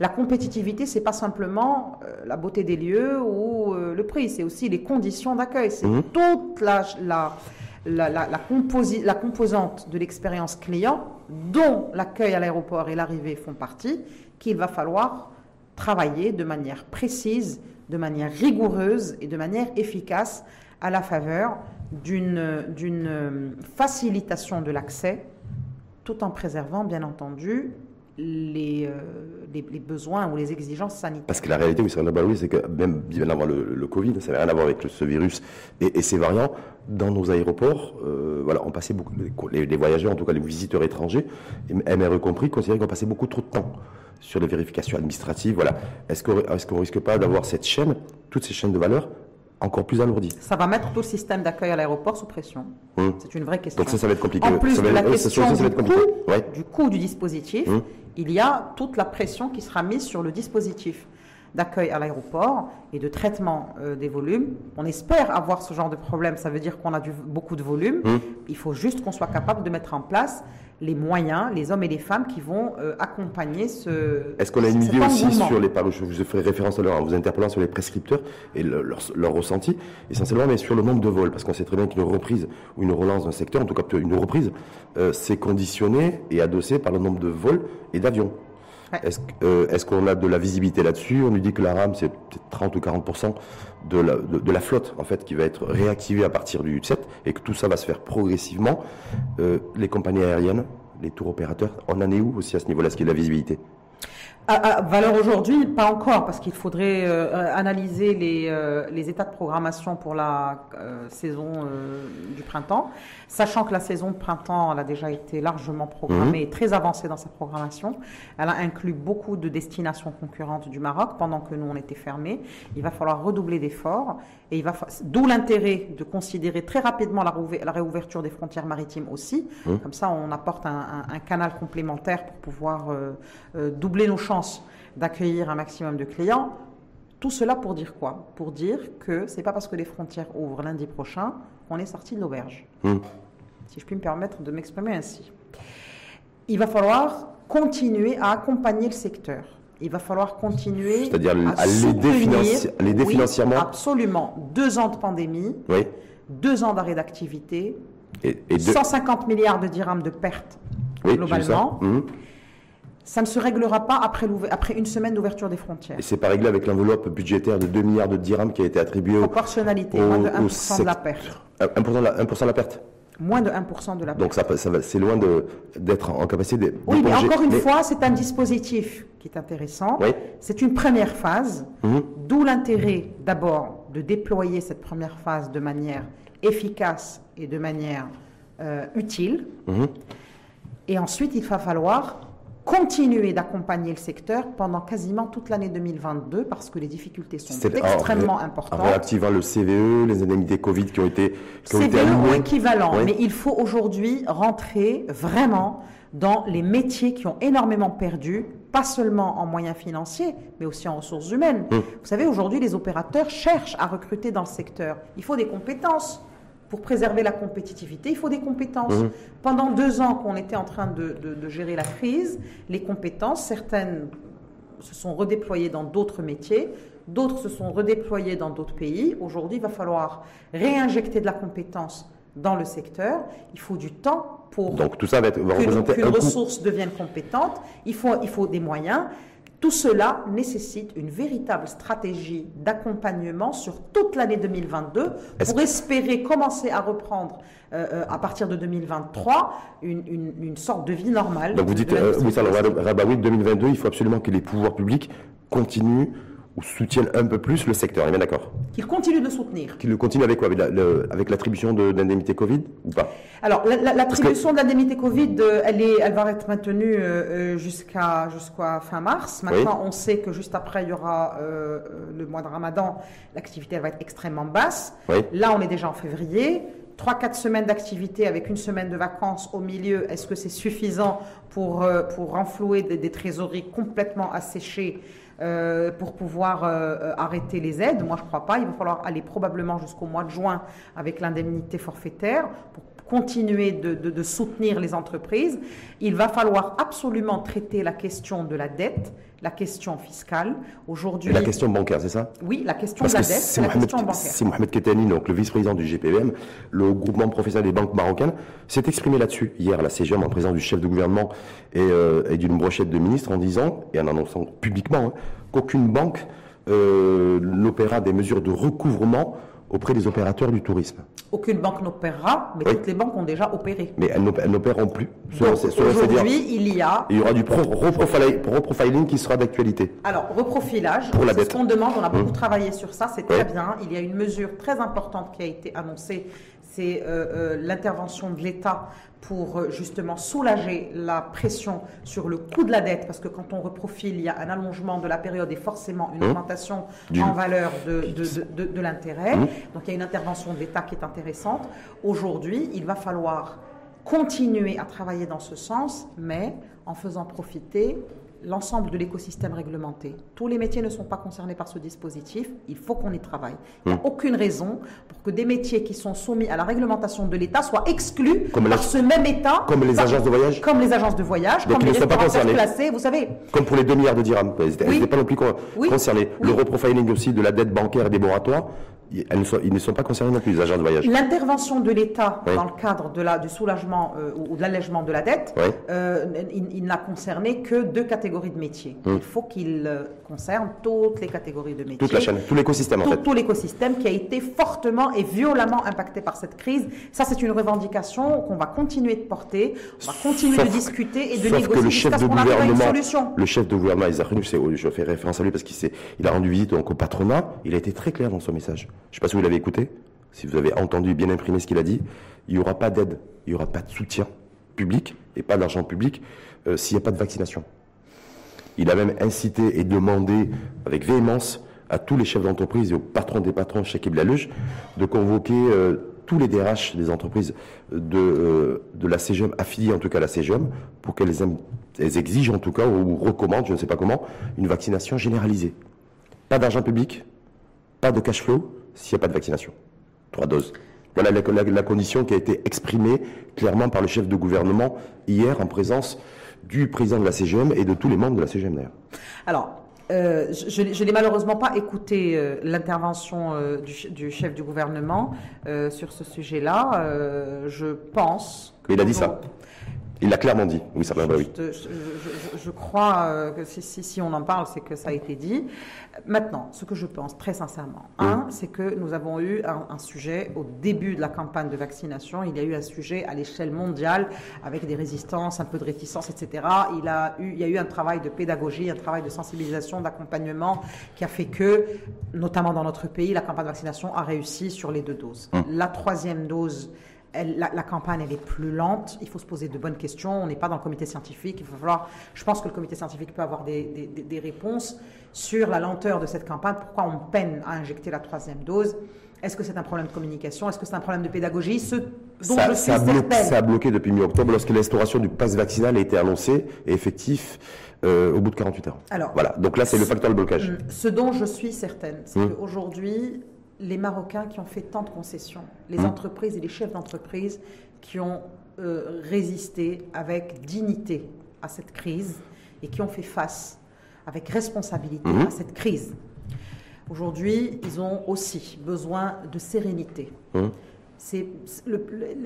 La compétitivité, c'est pas simplement euh, la beauté des lieux ou euh, le prix, c'est aussi les conditions d'accueil. C'est Mhm. toute la, la, la, la- la composi- la composante de l'expérience client, dont l'accueil à l'aéroport et l'arrivée font partie, qu'il va falloir travailler de manière précise, de manière rigoureuse et de manière efficace à la faveur d'une euh, facilitation de l'accès, tout en préservant, bien entendu, les, euh, les, besoins ou les exigences sanitaires. Parce que la réalité, oui, c'est que même bien avant le, Covid, ça n'avait rien à voir avec ce virus et, et, ses variants, dans nos aéroports, euh, voilà, on passait beaucoup, les, voyageurs, en tout cas les visiteurs étrangers, MRE compris, considéraient qu'on passait beaucoup trop de temps sur les vérifications administratives. Voilà. Est-ce qu'on ne risque pas d'avoir cette chaîne, toutes ces chaînes de valeur, encore plus alourdies Ça va mettre tout le système d'accueil à l'aéroport sous pression. Hum. C'est une vraie question. Donc ça, ça va être compliqué. En plus de la question du, coût, du coût du dispositif, hum. il y a toute la pression qui sera mise sur le dispositif d'accueil à l'aéroport et de traitement euh, des volumes. On espère avoir ce genre de problème, ça veut dire qu'on a du, beaucoup de volume. Hum. Il faut juste qu'on soit capable de mettre en place les moyens, les hommes et les femmes qui vont euh, accompagner ce. Est-ce qu'on a une idée aussi sur les je vous ferai référence à l'heure en vous interpellant sur les prescripteurs et leur, leur, ressenti, essentiellement, mais sur le nombre de vols, parce qu'on sait très bien qu'une reprise ou une relance d'un secteur, en tout cas une reprise, euh, c'est conditionné et adossé par le nombre de vols et d'avions. Euh, est-ce qu'on a de la visibilité là-dessus? On nous dit que la RAM, c'est peut-être 30 ou 40 de la, de, la, flotte en fait qui va être réactivée à partir du 7 et que tout ça va se faire progressivement. Euh, les compagnies aériennes, les tours opérateurs, on en est où aussi à ce niveau-là, ce qui est de la visibilité? À, valeur aujourd'hui, pas encore, parce qu'il faudrait euh, analyser les, euh, les, états de programmation pour la euh, saison du printemps, sachant que la saison de printemps elle a déjà été largement programmée, mmh. très avancée dans sa programmation. Elle a inclus beaucoup de destinations concurrentes du Maroc pendant que nous on était fermés. Il va falloir redoubler d'efforts et il va d'où l'intérêt de considérer très rapidement la, la, réouverture des frontières maritimes aussi. Mmh. Comme ça, on apporte un, un, canal complémentaire pour pouvoir doubler nos chances d'accueillir un maximum de clients. Tout cela pour dire quoi? Pour dire que c'est pas parce que les frontières ouvrent lundi prochain qu'on est sorti de l'auberge. Hmm. Si je puis me permettre de m'exprimer ainsi. Il va falloir continuer à accompagner le secteur. Il va falloir continuer C'est-à-dire à, l'aider financièrement Absolument. Deux ans de pandémie, oui. deux ans d'arrêt d'activité, et, 150 milliards de dirhams de pertes globalement. Hmm ça ne se réglera pas après, après une semaine d'ouverture des frontières. Et c'est pas réglé avec l'enveloppe budgétaire de 2 milliards de dirhams qui a été attribuée au... Proportionnalité, moins de 1% de la perte. 1%, de la, 1 de la perte Moins de 1% de la perte. Donc ça, c'est loin d'être en capacité de... Oui, mais encore une fois, c'est un dispositif qui est intéressant. Oui. C'est une première phase, mhm. d'où l'intérêt d'abord de déployer cette première phase de manière efficace et de manière euh, utile. Mhm. Et ensuite, il va falloir continuer d'accompagner le secteur pendant quasiment toute l'année 2022 parce que les difficultés sont extrêmement importantes. En réactivant le CVE, les indemnités Covid qui ont été qui CVE ou équivalent, mais il faut aujourd'hui rentrer vraiment dans les métiers qui ont énormément perdu, pas seulement en moyens financiers, mais aussi en ressources humaines. Hum. Vous savez, aujourd'hui, les opérateurs cherchent à recruter dans le secteur. Il faut des compétences pour préserver la compétitivité, il faut des compétences. Mmh. Pendant deux ans qu'on était en train de, gérer la crise, les compétences, certaines se sont redéployées dans d'autres métiers, d'autres se sont redéployées dans d'autres pays. Aujourd'hui, il va falloir réinjecter de la compétence dans le secteur. Il faut du temps pour Donc, tout ça va, être, représenter qu'une ressource devienne compétente. Il faut, il faut des moyens. Tout cela nécessite une véritable stratégie d'accompagnement sur toute l'année 2022 pour espérer commencer à reprendre euh, euh, à partir de 2023 une, sorte de vie normale. Donc vous dites, euh, oui, ça, 2022, il faut absolument que les pouvoirs publics continuent ou soutiennent un peu plus le secteur, on est bien d'accord Qu'ils continuent de soutenir. Qu'ils le continuent avec quoi Avec l'attribution de l'indemnité Covid ou pas Alors, l'attribution de l'indemnité Covid, euh, elle, est, elle va être maintenue euh, euh, jusqu'à fin mars. Maintenant, on sait que juste après, il y aura le mois de Ramadan. L'activité, va être extrêmement basse. Là, on est déjà en février. 3-4 semaines d'activité avec une semaine de vacances au milieu, est-ce que c'est suffisant pour, pour renflouer des, des trésoreries complètement asséchées euh, pour pouvoir euh, arrêter les aides. Moi, je ne crois pas. Il va falloir aller probablement jusqu'au mois de juin avec l'indemnité forfaitaire continuer de, soutenir les entreprises. Il va falloir absolument traiter la question de la dette, la question fiscale. Aujourd'hui, la question bancaire, c'est ça? Oui, la question de la dette, c'est la question bancaire. C'est Mohamed Ketani, donc le vice-président du GPM, le groupement professionnel des banques marocaines, s'est exprimé là-dessus hier à la CGM en présence du chef de gouvernement euh, et, d'une brochette de ministres en disant, et en annonçant publiquement, hein, qu'aucune banque euh, n'opéra des mesures de recouvrement auprès des opérateurs du tourisme. Aucune banque n'opérera, mais toutes les banques ont déjà opéré. Mais elles n'opéreront plus. Aujourd'hui, il y a. Il y aura du reprofiling qui sera d'actualité. Alors, reprofilage, pour la c'est ce qu'on demande. On a beaucoup mmh. travaillé sur ça, c'est très bien. Il y a une mesure très importante qui a été annoncée c'est euh, euh, l'intervention de l'État pour euh, justement soulager la pression sur le coût de la dette, parce que quand on reprofile, il y a un allongement de la période et forcément une mmh. augmentation en valeur de, de, l'intérêt. Mmh. Donc il y a une intervention de l'État qui est intéressante. Aujourd'hui, il va falloir continuer à travailler dans ce sens, mais en faisant profiter l'ensemble de l'écosystème réglementé. Tous les métiers ne sont pas concernés par ce dispositif. Il faut qu'on y travaille. Il n'y a hmm. aucune raison pour que des métiers qui sont soumis à la réglementation de l'État soient exclus par ce même État. Comme les agences de voyage Comme les agences de voyage, comme les restaurateurs classés, vous savez. Comme pour les 2 milliards de dirhams. Ils n'étaient pas non plus concernés. Le reprofiling aussi de la dette bancaire et des moratoires, ils ne sont pas concernés non plus, les agents de voyage. L'intervention de l'État dans le cadre de la, du soulagement euh, ou de l'allègement de la dette, euh, il, n'a concerné que deux catégories de métiers. Hum. Il faut qu'il euh, concerne toutes les catégories de métiers. Toute la chaîne, tout l'écosystème en fait. Tout l'écosystème qui a été fortement et violemment impacté par cette crise. Ça, c'est une revendication qu'on va continuer de porter, on va continuer de discuter et de négocier qu'on arrive à une solution. Le chef de gouvernement, je fais référence à lui parce qu'il il a rendu visite donc, au patronat, il a été très clair dans son message. Je ne sais pas si vous l'avez écouté, si vous avez entendu bien imprimer ce qu'il a dit. Il n'y aura pas d'aide, il n'y aura pas de soutien public et pas d'argent public euh, s'il n'y a pas de vaccination. Il a même incité et demandé avec véhémence à tous les chefs d'entreprise et aux patrons des patrons chez Kiblaluge de convoquer euh, tous les DRH des entreprises de, euh, de la CGM, affiliées en tout cas à la CGM, pour qu'elles exigent en tout cas, ou recommandent, je ne sais pas comment, une vaccination généralisée. Pas d'argent public, pas de cash flow, s'il n'y a pas de vaccination. Trois doses. Voilà la, condition qui a été exprimée clairement par le chef de gouvernement hier en présence du président de la CGM et de tous les membres de la CGM d'ailleurs. Alors, euh, je, n'ai malheureusement pas écouté euh, l'intervention euh, du, chef du gouvernement sur ce sujet-là. je pense. Mais il a dit ça. Il l'a clairement dit, oui, ça va, oui. Je, crois euh, que si, si, on en parle, c'est que ça a été dit. Maintenant, ce que je pense très sincèrement, un, c'est que nous avons eu un, sujet au début de la campagne de vaccination. Il y a eu un sujet à l'échelle mondiale avec des résistances, un peu de réticence, etc. Il, a eu, il y a eu un travail de pédagogie, un travail de sensibilisation, d'accompagnement qui a fait que, notamment dans notre pays, la campagne de vaccination a réussi sur les deux doses. Hum. La troisième dose la, campagne elle est plus lente. Il faut se poser de bonnes questions. On n'est pas dans le comité scientifique. Il faut falloir. Je pense que le comité scientifique peut avoir des, des, réponses sur la lenteur de cette campagne. Pourquoi on peine à injecter la troisième dose? Est-ce que c'est un problème de communication? Est-ce que c'est un problème de pédagogie? Ce dont ça, je suis ça, a bloqué, ça a bloqué depuis mi-octobre lorsque l'instauration du pass vaccinal a été annoncée et effectif. Euh, au bout de 48 heures. Alors, voilà. Donc là, c'est le facteur de blocage. Ce dont je suis certaine, c'est hum. qu'aujourd'hui, les Marocains qui ont fait tant de concessions, les mmh. entreprises et les chefs d'entreprise qui ont euh, résisté avec dignité à cette crise et qui ont fait face avec responsabilité mmh. à cette crise. Aujourd'hui, ils ont aussi besoin de sérénité. Mmh.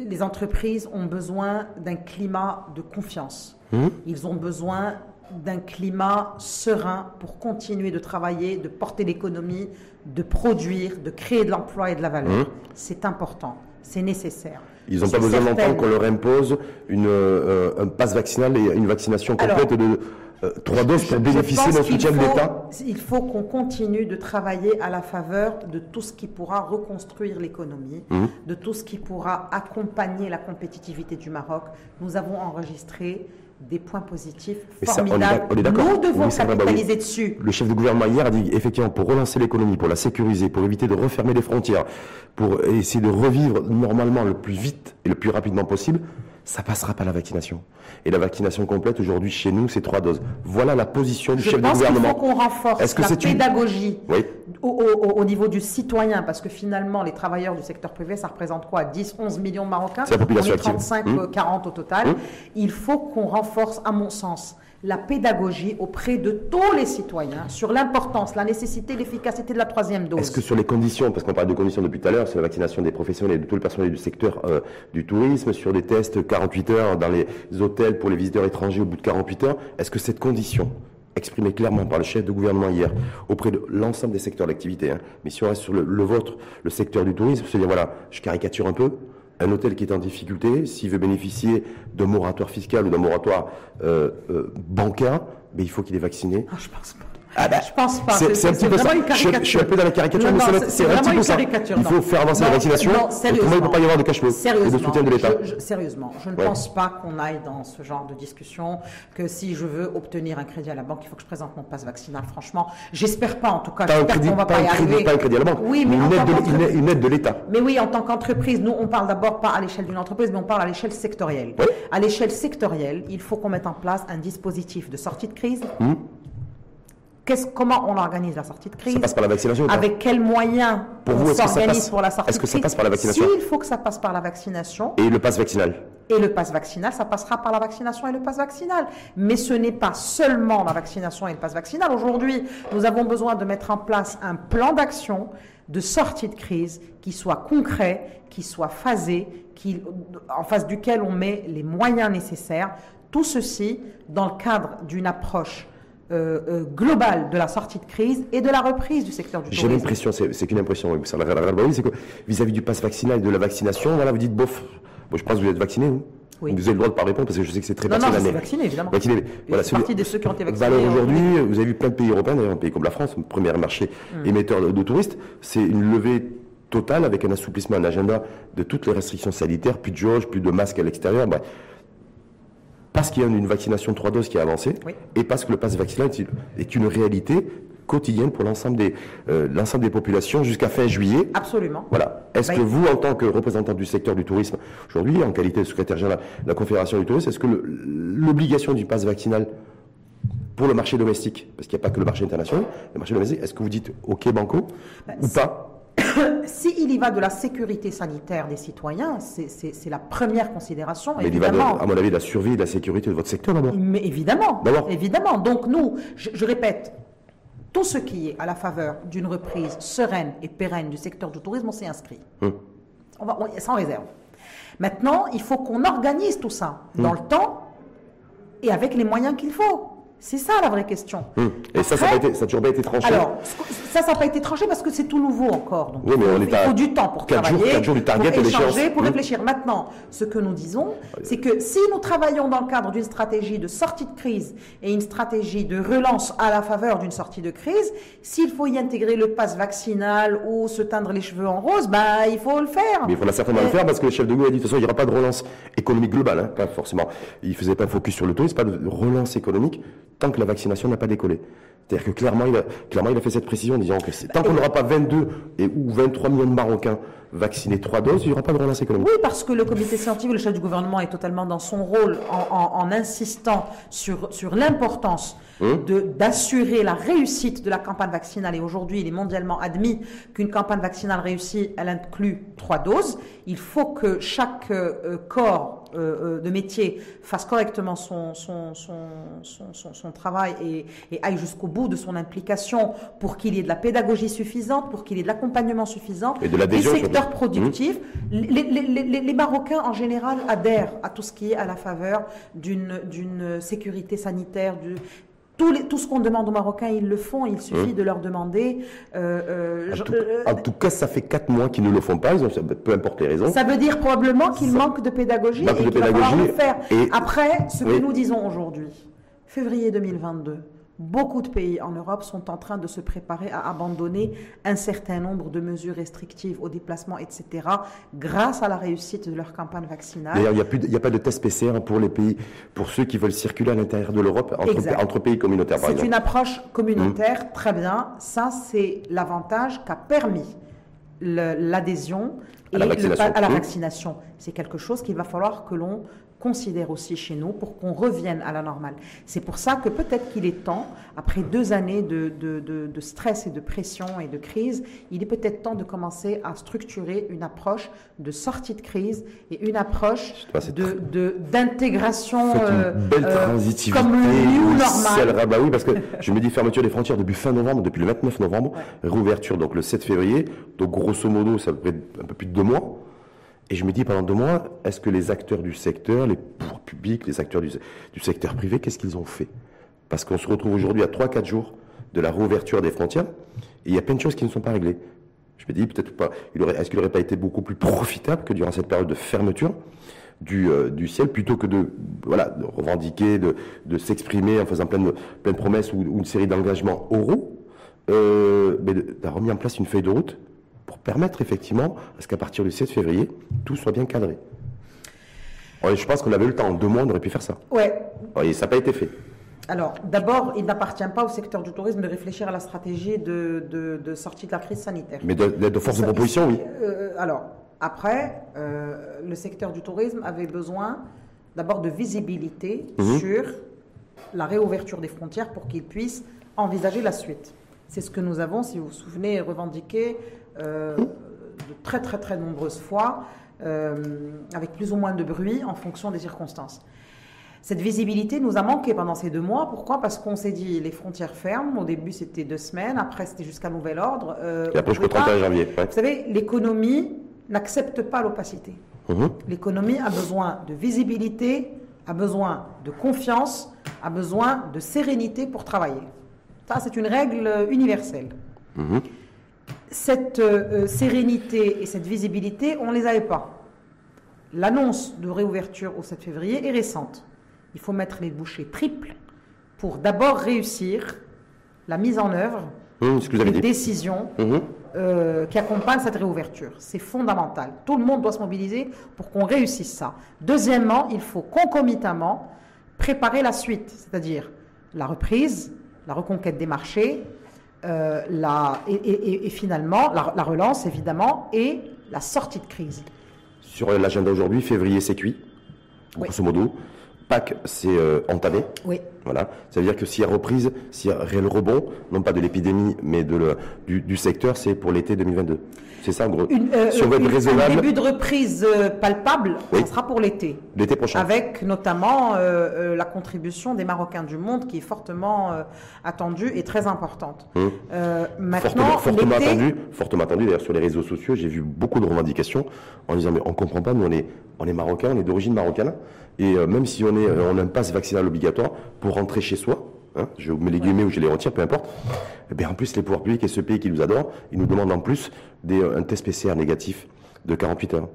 les entreprises ont besoin d'un climat de confiance. Ils ont besoin d'un climat serein pour continuer de travailler, de porter l'économie, de produire, de créer de l'emploi et de la valeur. Mmh. C'est important, c'est nécessaire. Ils n'ont pas besoin d'entendre qu'on leur impose une, euh, un passe vaccinal et une vaccination complète de euh, trois doses pour bénéficier d'un soutien de l'État Il faut qu'on continue de travailler à la faveur de tout ce qui pourra reconstruire l'économie, mmh. de tout ce qui pourra accompagner la compétitivité du Maroc. Nous avons enregistré des points positifs formidables. Nous devons capitaliser dessus. Le chef de gouvernement hier a dit effectivement pour relancer l'économie, pour la sécuriser, pour éviter de refermer les frontières, pour essayer de revivre normalement le plus vite et le plus rapidement possible, ça passera par la vaccination. Et la vaccination complète aujourd'hui chez nous, c'est trois doses. Voilà la position du chef de gouvernement. Je pense qu'il faut qu'on renforce la pédagogie au, niveau du citoyen, parce que finalement, les travailleurs du secteur privé, ça représente quoi 10, 11 millions de Marocains C'est la population 35, 40 mmh. au total. Mmh. Il faut qu'on renforce, à mon sens, la pédagogie auprès de tous les citoyens sur l'importance, la nécessité, l'efficacité de la troisième dose. Est-ce que sur les conditions, parce qu'on parle de conditions depuis tout à l'heure, sur la vaccination des professionnels et de tout le personnel du secteur euh, du tourisme, sur des tests 48 heures dans les hôtels pour les visiteurs étrangers au bout de 48 heures, est-ce que cette condition exprimé clairement par le chef de gouvernement hier auprès de l'ensemble des secteurs d'activité. Hein. Mais si on reste sur le, le vôtre, le secteur du tourisme, se dire voilà, je caricature un peu, un hôtel qui est en difficulté, s'il veut bénéficier d'un moratoire fiscal ou d'un moratoire euh, euh, bancaire, mais il faut qu'il est vacciné. Ah. Ah bah, je pense pas. C'est un petit peu ça. vraiment Je, je suis un peu dans la caricature, Non, mais c'est- c'est un petit vraiment peu une ça. caricature, Il faut faire avancer la Non, vaccination. non, autrement, il ne sérieusement. peut pas y avoir de cash flow et de Sérieusement, soutien de l'État. sérieusement, je ne Ouais. pense pas qu'on aille dans ce genre de discussion, que si je veux obtenir un crédit à la banque, il faut que je présente mon passe vaccinal. Franchement, j'espère pas en tout cas. Pas un crédit, va pas pas un y crédit, pas un crédit à la banque, Oui, mais une aide de- l'État. Mais oui, en tant qu'entreprise, nous, on parle d'abord pas à l'échelle d'une entreprise, mais on parle à l'échelle sectorielle. À l'échelle sectorielle, il faut qu'on mette en place un dispositif de sortie de crise. Qu'est-ce- comment on organise la sortie de crise Ça passe par la vaccination Avec quels moyens Pour on vous, est-ce que ça s'organise passe- pour la sortie est-ce que de ça crise passe par la vaccination S'il faut que ça passe par la vaccination, Et le pass vaccinal. et le pass vaccinal, ça passera par la vaccination et le pass vaccinal. Mais ce n'est pas seulement la vaccination et le pass vaccinal. Aujourd'hui, nous avons besoin de mettre en place un plan d'action de sortie de crise qui soit concret, qui soit phasé, qui, en face duquel on met les moyens nécessaires. Tout ceci dans le cadre d'une approche euh, euh, globale de la sortie de crise et de la reprise du secteur du J'ai tourisme. l'impression, c'est c'est qu'une impression, oui, c'est que vis-à-vis du pass vaccinal et de la vaccination, voilà, vous dites bof. Bon, je pense que vous êtes vacciné, vous Oui. Vous avez le droit de pas répondre parce que je sais que c'est très Non, non, personnel. suis mais- vacciné, évidemment. Vacciné, voilà, celui- partie de ceux qui ont été vaccinés. Valeur aujourd'hui, vous avez vu plein de pays européens, d'ailleurs un pays comme la France, premier marché Hmm. émetteur de, de touristes, c'est une levée totale avec un assouplissement, un agenda de toutes les restrictions sanitaires, plus de jauge, plus de masques à l'extérieur. bah, parce qu'il y a une vaccination trois doses qui a avancé, Oui. et parce que le pass vaccinal est- est une réalité quotidienne pour l'ensemble des, euh, l'ensemble des populations jusqu'à fin juillet. Absolument. Voilà. Est-ce Ben- que vous, en tant que représentant du secteur du tourisme, aujourd'hui, en qualité de secrétaire général de la Confédération du tourisme, est-ce que l'obligation du pass vaccinal pour le marché domestique, parce qu'il n'y a pas que le marché international, le marché domestique, est-ce que vous dites OK banco Ben, ou pas? S'il y va de la sécurité sanitaire des citoyens, c'est- la première considération, Mais il y va, de- évidemment. à mon avis, de la survie et de la sécurité de votre secteur d'abord. Mais évidemment, évidemment. Donc nous, je, je répète, tout ce qui est à la faveur d'une reprise sereine et pérenne du secteur du tourisme, on s'est inscrit. Hum. On va, on- sans réserve. Maintenant, il faut qu'on organise tout ça dans Hum. le temps et avec les moyens qu'il faut. C'est ça la vraie question. Hum. Et ça, ça n'a ça toujours pas été tranché. Alors, ça, ça n'a pas été tranché parce que c'est tout nouveau encore. Donc, Oui, mais on il est faut, à il faut du temps pour quatre jours- travailler, quatre jours du target pour échanger, pour Mmh. réfléchir. Maintenant, ce que nous disons, c'est que si nous travaillons dans le cadre d'une stratégie de sortie de crise et une stratégie de relance à la faveur d'une sortie de crise, s'il faut y intégrer le pass vaccinal ou se teindre les cheveux en rose, ben, il faut le faire. Mais il faudra certainement Euh, le faire parce que le chef de gouvernement a dit de toute façon, il n'y aura pas de relance économique globale, hein, pas forcément. Il faisait pas un focus sur le tourisme, pas de relance économique que la vaccination n'a pas décollé. C'est-à-dire que clairement il, a, clairement, il a fait cette précision en disant que tant qu'on n'aura pas 22 et, ou 23 millions de Marocains vaccinés trois doses, il n'y aura pas de relance économique. Oui, parce que le comité scientifique, le chef du gouvernement est totalement dans son rôle en, en- en insistant sur, sur l'importance de- d'assurer la réussite de la campagne vaccinale. Et aujourd'hui, il est mondialement admis qu'une campagne vaccinale réussie, elle inclut trois doses. Il faut que chaque euh, euh, corps euh, de métier fasse correctement son, son, son, son, son- son travail et, et aille jusqu'au bout de son implication pour qu'il y ait de la pédagogie suffisante, pour qu'il y ait de l'accompagnement suffisant, Et de des secteurs productifs. Les, les- les- les- les Marocains, en général, adhèrent à tout ce qui est à la faveur d'une sécurité sanitaire, du, tout, les- tout ce qu'on demande aux Marocains, ils le font. Il suffit de leur demander. euh, euh, En je- tout, euh, en tout cas, ça fait quatre mois qu'ils ne le font pas, ils ont- peu importe les raisons. ça veut dire probablement qu'il manque de pédagogie Manque et qu'il va falloir le faire. et- Après, ce que Oui. nous disons aujourd'hui, février 2022, beaucoup de pays en Europe sont en train de se préparer à abandonner un certain nombre de mesures restrictives aux déplacements, etc., grâce à la réussite de leur campagne vaccinale. D'ailleurs, il n'y a, pas de test PCR pour les pays, pour ceux qui veulent circuler à l'intérieur de l'Europe, entre, pays communautaires, par C'est une approche communautaire, très bien. Ça, c'est l'avantage qu'a permis l'adhésion À et la à Mmh. vaccination. C'est quelque chose qu'il va falloir que l'on considère aussi chez nous pour qu'on revienne à la normale. C'est pour ça que peut-être qu'il est temps, après deux années de, de- de- de stress et de pression et de crise, il est peut-être temps de commencer à structurer une approche de sortie de crise et une approche c'est de- de- d'intégration Faites euh, une belle euh, transitivité. comme le new normal. Rabat, oui, parce que je me dis fermeture des frontières depuis fin novembre, depuis le 29 novembre, réouverture donc le 7 février, donc grosso modo ça fait un peu plus de deux mois. Et je me dis pendant deux mois, est-ce que les acteurs du secteur, les pouvoirs publics, les acteurs du, secteur privé, qu'est-ce qu'ils ont fait? Parce qu'on se retrouve aujourd'hui à 3-4 jours de la réouverture des frontières, et il y a plein de choses qui ne sont pas réglées. Je me dis peut-être pas, est-ce qu'il n'aurait pas été beaucoup plus profitable que durant cette période de fermeture du, euh, ciel, plutôt que de, voilà, revendiquer, de, s'exprimer en faisant plein de, promesses ou, une série d'engagements oraux, euh, d'avoir mis en place une feuille de route pour permettre effectivement à ce qu'à partir du 7 février, tout soit bien cadré. je pense qu'on avait eu le temps, en deux mois, on aurait pu faire ça. Ouais. Et ça n'a pas été fait. Alors, d'abord, il n'appartient pas au secteur du tourisme de réfléchir à la stratégie de, de, sortie de la crise sanitaire. Mais de, de force de proposition, oui. Euh, alors, après, euh, le secteur du tourisme avait besoin d'abord de visibilité mhm. sur la réouverture des frontières pour qu'il puisse envisager la suite. C'est ce que nous avons, si vous vous souvenez, revendiqué euh, de très très très nombreuses fois, avec plus ou moins de bruit en fonction des circonstances. Cette visibilité nous a manqué pendant ces deux mois. Pourquoi? Parce qu'on s'est dit les frontières ferment. Au début, c'était deux semaines. Après, c'était jusqu'à nouvel ordre. Euh, Et après jusqu'au 31 janvier. Vous savez, l'économie n'accepte pas l'opacité. Mhm. L'économie a besoin de visibilité, a besoin de confiance, a besoin de sérénité pour travailler. Ça, c'est une règle universelle. Mhm. Cette euh, sérénité et cette visibilité, on ne les avait pas. L'annonce de réouverture au 7 février est récente il faut mettre les bouchées triples pour d'abord réussir la mise en œuvre mmh, des décisions mmh. euh, qui accompagnent cette réouverture. C'est fondamental. Tout le monde doit se mobiliser pour qu'on réussisse ça. Deuxièmement, il faut concomitamment préparer la suite, c'est-à-dire la reprise, la reconquête des marchés, euh, la, et, finalement la, relance évidemment et la sortie de crise. Sur l'agenda aujourd'hui, février c'est cuit, grosso modo. Pâques, c'est euh, entamé. Oui. Voilà. Ça veut dire que s'il y a reprise, s'il y a réel rebond, non pas de l'épidémie, mais de le, du, secteur, c'est pour l'été 2022. C'est ça, en gros. Euh, si on veut être raisonnable. Un début de reprise euh, palpable, ça sera pour l'été. L'été prochain. Avec notamment la contribution des Marocains du monde, qui est fortement attendue et très importante. Hum. maintenant, fortement, attendue. Fortement attendue. D'ailleurs, sur les réseaux sociaux, j'ai vu beaucoup de revendications en disant mais on comprend pas, nous on est, on est marocains, on est d'origine marocaine. Et euh, même si on est, euh, on a un passe vaccinal obligatoire pour rentrer chez soi, hein, je mets les guillemets ou je les retire, peu importe. Eh bien, en plus, les pouvoirs publics et ce pays qui nous adore, ils nous demandent en plus des, un test PCR négatif de 48 heures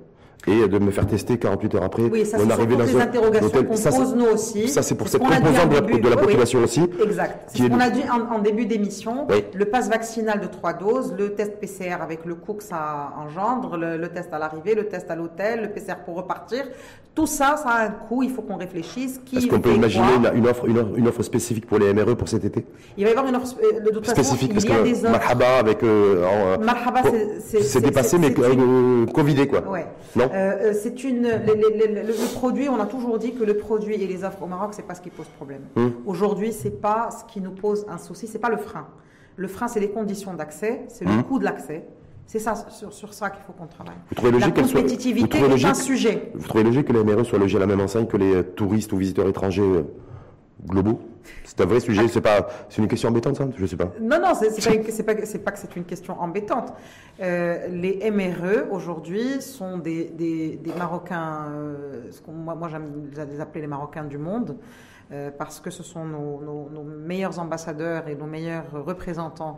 et de me faire tester 48 heures après. Oui, ça, on arrive dans les interrogations qu'on pose nous aussi. Ça, c'est pour cette composante de, la, population aussi. Exact. C'est ce qu'on a dit en, début d'émission. Le pass vaccinal de trois doses, le test PCR avec le coût que ça engendre, le, test à l'arrivée, le test à l'hôtel, le PCR pour repartir. Tout ça, ça a un coût. Il faut qu'on réfléchisse. Est-ce qu'on peut imaginer une, offre, une, offre, spécifique pour les MRE pour cet été? Il va y avoir une offre euh, de toute spécifique façon, il y a des offres. Marhaba avec. Euh, c'est dépassé, mais euh, Covidé quoi. Ouais. Non? Euh, c'est une. le produit, on a toujours dit que le produit et les offres au Maroc, c'est pas ce qui pose problème. Hum. Aujourd'hui, c'est pas ce qui nous pose un souci, c'est pas le frein. Le frein, c'est les conditions d'accès, c'est le hum. coût de l'accès. C'est ça, sur, ça qu'il faut qu'on travaille. Vous trouvez logique la compétitivité est un sujet. Vous trouvez logique que les MRE soient logés à la même enseigne que les touristes ou visiteurs étrangers euh, globaux? C'est un vrai sujet, c'est pas, c'est une question embêtante, ça Je sais pas. Non, non, c'est pas, pas, pas, que c'est une question embêtante. Euh, les MRE aujourd'hui sont des, des, Marocains, euh, moi, moi j'aime les appeler les Marocains du monde, euh, parce que ce sont nos, nos, meilleurs ambassadeurs et nos meilleurs représentants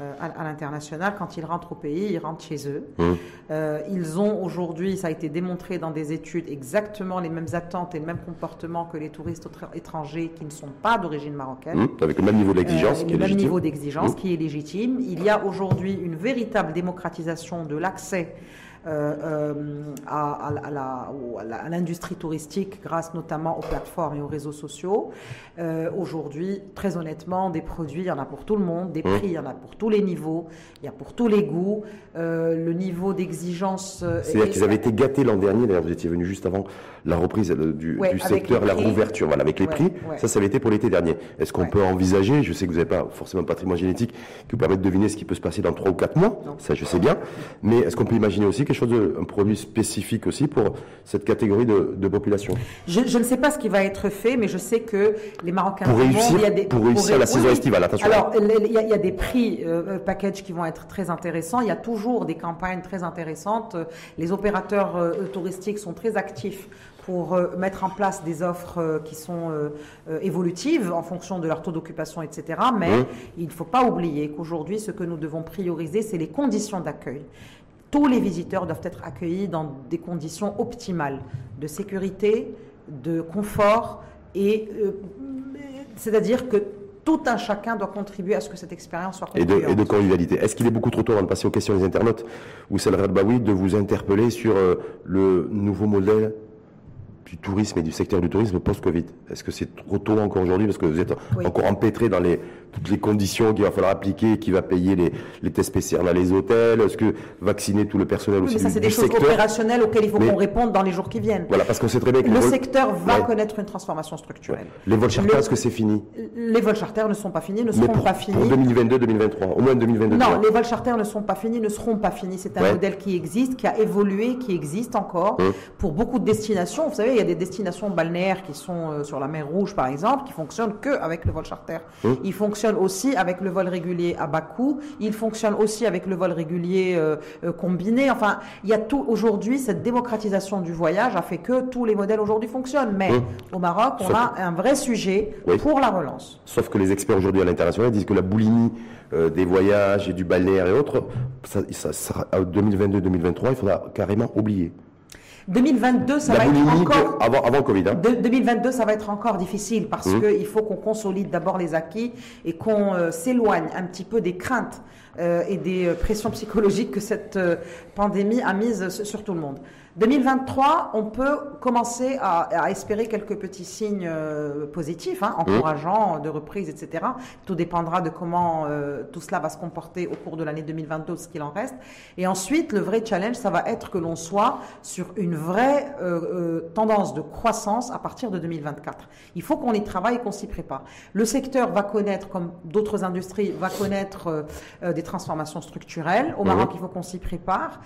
euh, à, l'international. Quand ils rentrent au pays, ils rentrent chez eux. Mmh. Euh, ils ont aujourd'hui, ça a été démontré dans des études, exactement les mêmes attentes et le même comportement que les touristes étrangers qui ne sont pas d'origine marocaine. Mmh. Avec le même niveau d'exigence. le même niveau d'exigence mmh. qui est légitime. Il y a aujourd'hui une véritable démocratisation de l'accès euh, euh, à, à l'industrie touristique grâce notamment aux plateformes et aux réseaux sociaux. Euh, aujourd'hui, très honnêtement, des produits, il y en a pour tout le monde, des prix, il y en a pour tous les niveaux, il y a pour tous les goûts. le niveau d'exigence. C'est-à-dire qu'ils avaient été gâtés l'an dernier, d'ailleurs vous étiez venu juste avant la reprise du, secteur, la rouverture, voilà, avec les prix. Ça, ça avait été pour l'été dernier. Est-ce qu'on peut envisager, je sais que vous n'avez pas forcément un patrimoine génétique qui vous permet de deviner ce qui peut se passer dans 3 ou 4 mois, ça je sais bien, mais est-ce qu'on peut imaginer aussi quelque chose de, un produit spécifique aussi pour cette catégorie de, population je, ne sais pas ce qui va être fait, mais je sais que les Marocains pour réussir, il y a des, pour réussir la saison estivale, attention. Alors, il y, a, des prix euh, euh, package qui vont être très intéressants. Il y a toujours des campagnes très intéressantes. Les opérateurs euh, touristiques sont très actifs pour euh, mettre en place des offres qui sont évolutives en fonction de leur taux d'occupation, etc. Mais il ne faut pas oublier qu'aujourd'hui, ce que nous devons prioriser, c'est les conditions d'accueil. Tous les visiteurs doivent être accueillis dans des conditions optimales de sécurité, de confort, et c'est-à-dire que tout un chacun doit contribuer à ce que cette expérience soit et de, et de, convivialité. Est-ce qu'il est beaucoup trop tôt avant de passer aux questions des internautes ou c'est le Baoui de vous interpeller sur le nouveau modèle du tourisme et du secteur du tourisme post-Covid? Est-ce que c'est trop tôt encore aujourd'hui parce que vous êtes encore empêtré dans les, toutes les conditions qu'il va falloir appliquer, qui va payer les, les tests PCR dans les hôtels Est-ce que vacciner tout le personnel aussi mais ça, c'est des choses opérationnelles auxquelles il faut qu'on réponde dans les jours qui viennent. Voilà, parce qu'on sait très bien que le secteur va connaître une transformation structurelle. Les vols charters, est-ce que c'est fini? Les vols charters ne sont pas finis, ne seront pas finis. Pour 2022-2023, au moins 2022. Non, les vols charters ne sont pas finis, ne seront pas finis. C'est un modèle qui existe, qui a évolué, qui existe encore hum. pour beaucoup de destinations. Vous savez, il y a des destinations balnéaires qui sont euh, sur la mer Rouge, par exemple, qui fonctionnent que avec le vol charter. Hum. Ils fonctionnent aussi avec le vol régulier à bas coût. Il fonctionne aussi avec le vol régulier euh, euh, combiné. Enfin, il y a tout aujourd'hui cette démocratisation du voyage a fait que tous les modèles aujourd'hui fonctionnent. Mais au Maroc, on a un vrai sujet pour la relance. Sauf que les experts aujourd'hui à l'international disent que la boulimie des voyages et du balnéaire et autres, ça, ça sera 2022-2023, il faudra carrément oublier. 2022, ça va être encore. Avant, avant Covid. 2022, hein. ça va être encore difficile parce mmh. qu'il faut qu'on consolide d'abord les acquis et qu'on euh, s'éloigne un petit peu des craintes euh, et des euh, pressions psychologiques que cette pandémie a mises sur tout le monde. 2023, on peut commencer à, espérer quelques petits signes euh, positifs, hein, encourageants, de reprise, etc. Tout dépendra de comment euh, tout cela va se comporter au cours de l'année 2022, ce qu'il en reste. Et ensuite, le vrai challenge, ça va être que l'on soit sur une vraie euh, tendance de croissance à partir de 2024. Il faut qu'on y travaille et qu'on s'y prépare. Le secteur va connaître, comme d'autres industries, va connaître des transformations structurelles. Au Maroc, il faut qu'on s'y prépare.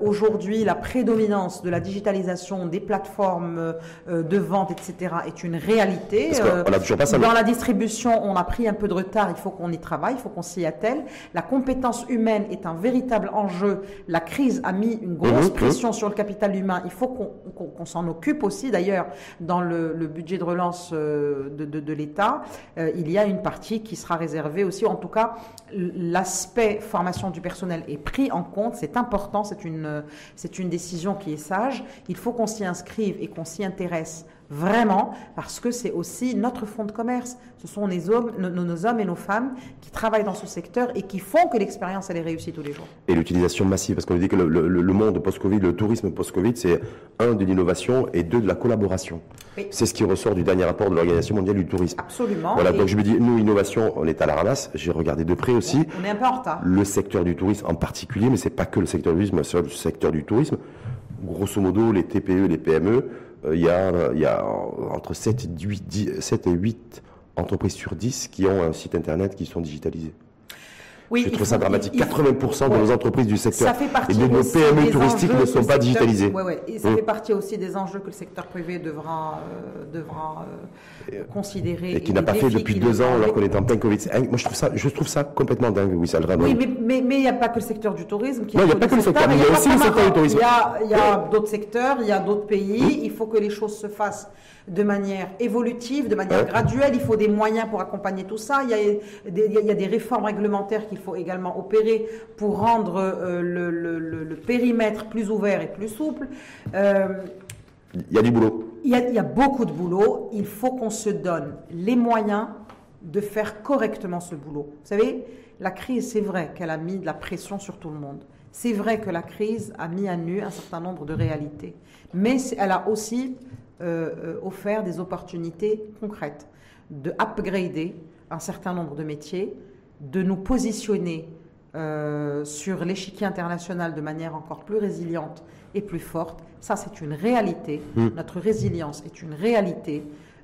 Aujourd'hui, la prédominance de la digitalisation des plateformes euh, de vente, etc., est une réalité. Euh, dans la distribution, on a pris un peu de retard, il faut qu'on y travaille, il faut qu'on s'y attelle. La compétence humaine est un véritable enjeu. La crise a mis une grosse mhm, pression mhm. sur le capital humain. Il faut qu'on s'en occupe aussi. D'ailleurs, dans le, budget de relance euh, de, l'État, il y a une partie qui sera réservée aussi, en tout cas, l'aspect formation du personnel est pris en compte. C'est important, c'est une, c'est une décision qui est sage, il faut qu'on s'y inscrive et qu'on s'y intéresse vraiment, parce que c'est aussi notre fonds de commerce. Ce sont les hommes, nos, hommes et nos femmes qui travaillent dans ce secteur et qui font que l'expérience, elle est réussie tous les jours. Et l'utilisation massive, parce qu'on dit que le, monde post-Covid, le tourisme post-Covid, c'est un de l'innovation et deux de la collaboration. C'est ce qui ressort du dernier rapport de l'Organisation mondiale du tourisme. Absolument. Voilà, donc je me dis, nous, innovation, on est à la ramasse. J'ai regardé de près aussi. On est un peu en retard. Le secteur du tourisme en particulier, mais c'est pas que le secteur du tourisme, c'est le secteur du tourisme grosso modo, les TPE, les PME, euh, il y, a, y, a, entre 7 et, 8, 7 et 8 entreprises sur 10 qui ont un site internet qui sont digitalisés. Oui, je trouve ça dramatique. 80% de nos entreprises du secteur et de nos PME touristiques ne sont pas digitalisées. Oui, oui. Et ça mmh. fait partie aussi des enjeux que le secteur privé devra, euh, devra euh, considérer. Et qui n'a pas fait depuis deux ans alors qu'on est en plein Covid. Moi, je trouve ça, je trouve ça complètement dingue, oui, ça Oui, mais il n'y a pas que le secteur du tourisme qui Non, il n'y a pas que le secteur, mais il y a aussi le secteur du tourisme. Il y a, d'autres secteurs, il y a d'autres pays. Il faut que les choses se fassent de manière évolutive, de manière graduelle. Il faut des moyens pour accompagner tout ça. Il y a des, il y a des réformes réglementaires qu'il faut également opérer pour rendre euh, le, périmètre plus ouvert et plus souple. Euh, il y a du boulot. Il y a, il y a beaucoup de boulot. Il faut qu'on se donne les moyens de faire correctement ce boulot. Vous savez, la crise, c'est vrai qu'elle a mis de la pression sur tout le monde. C'est vrai que la crise a mis à nu un certain nombre de réalités. Mais elle a aussi euh, offert des opportunités concrètes de upgrader un certain nombre de métiers, de nous positionner euh, sur l'échiquier international de manière encore plus résiliente et plus forte. Ça, c'est une réalité. Hmm. Notre résilience est une réalité.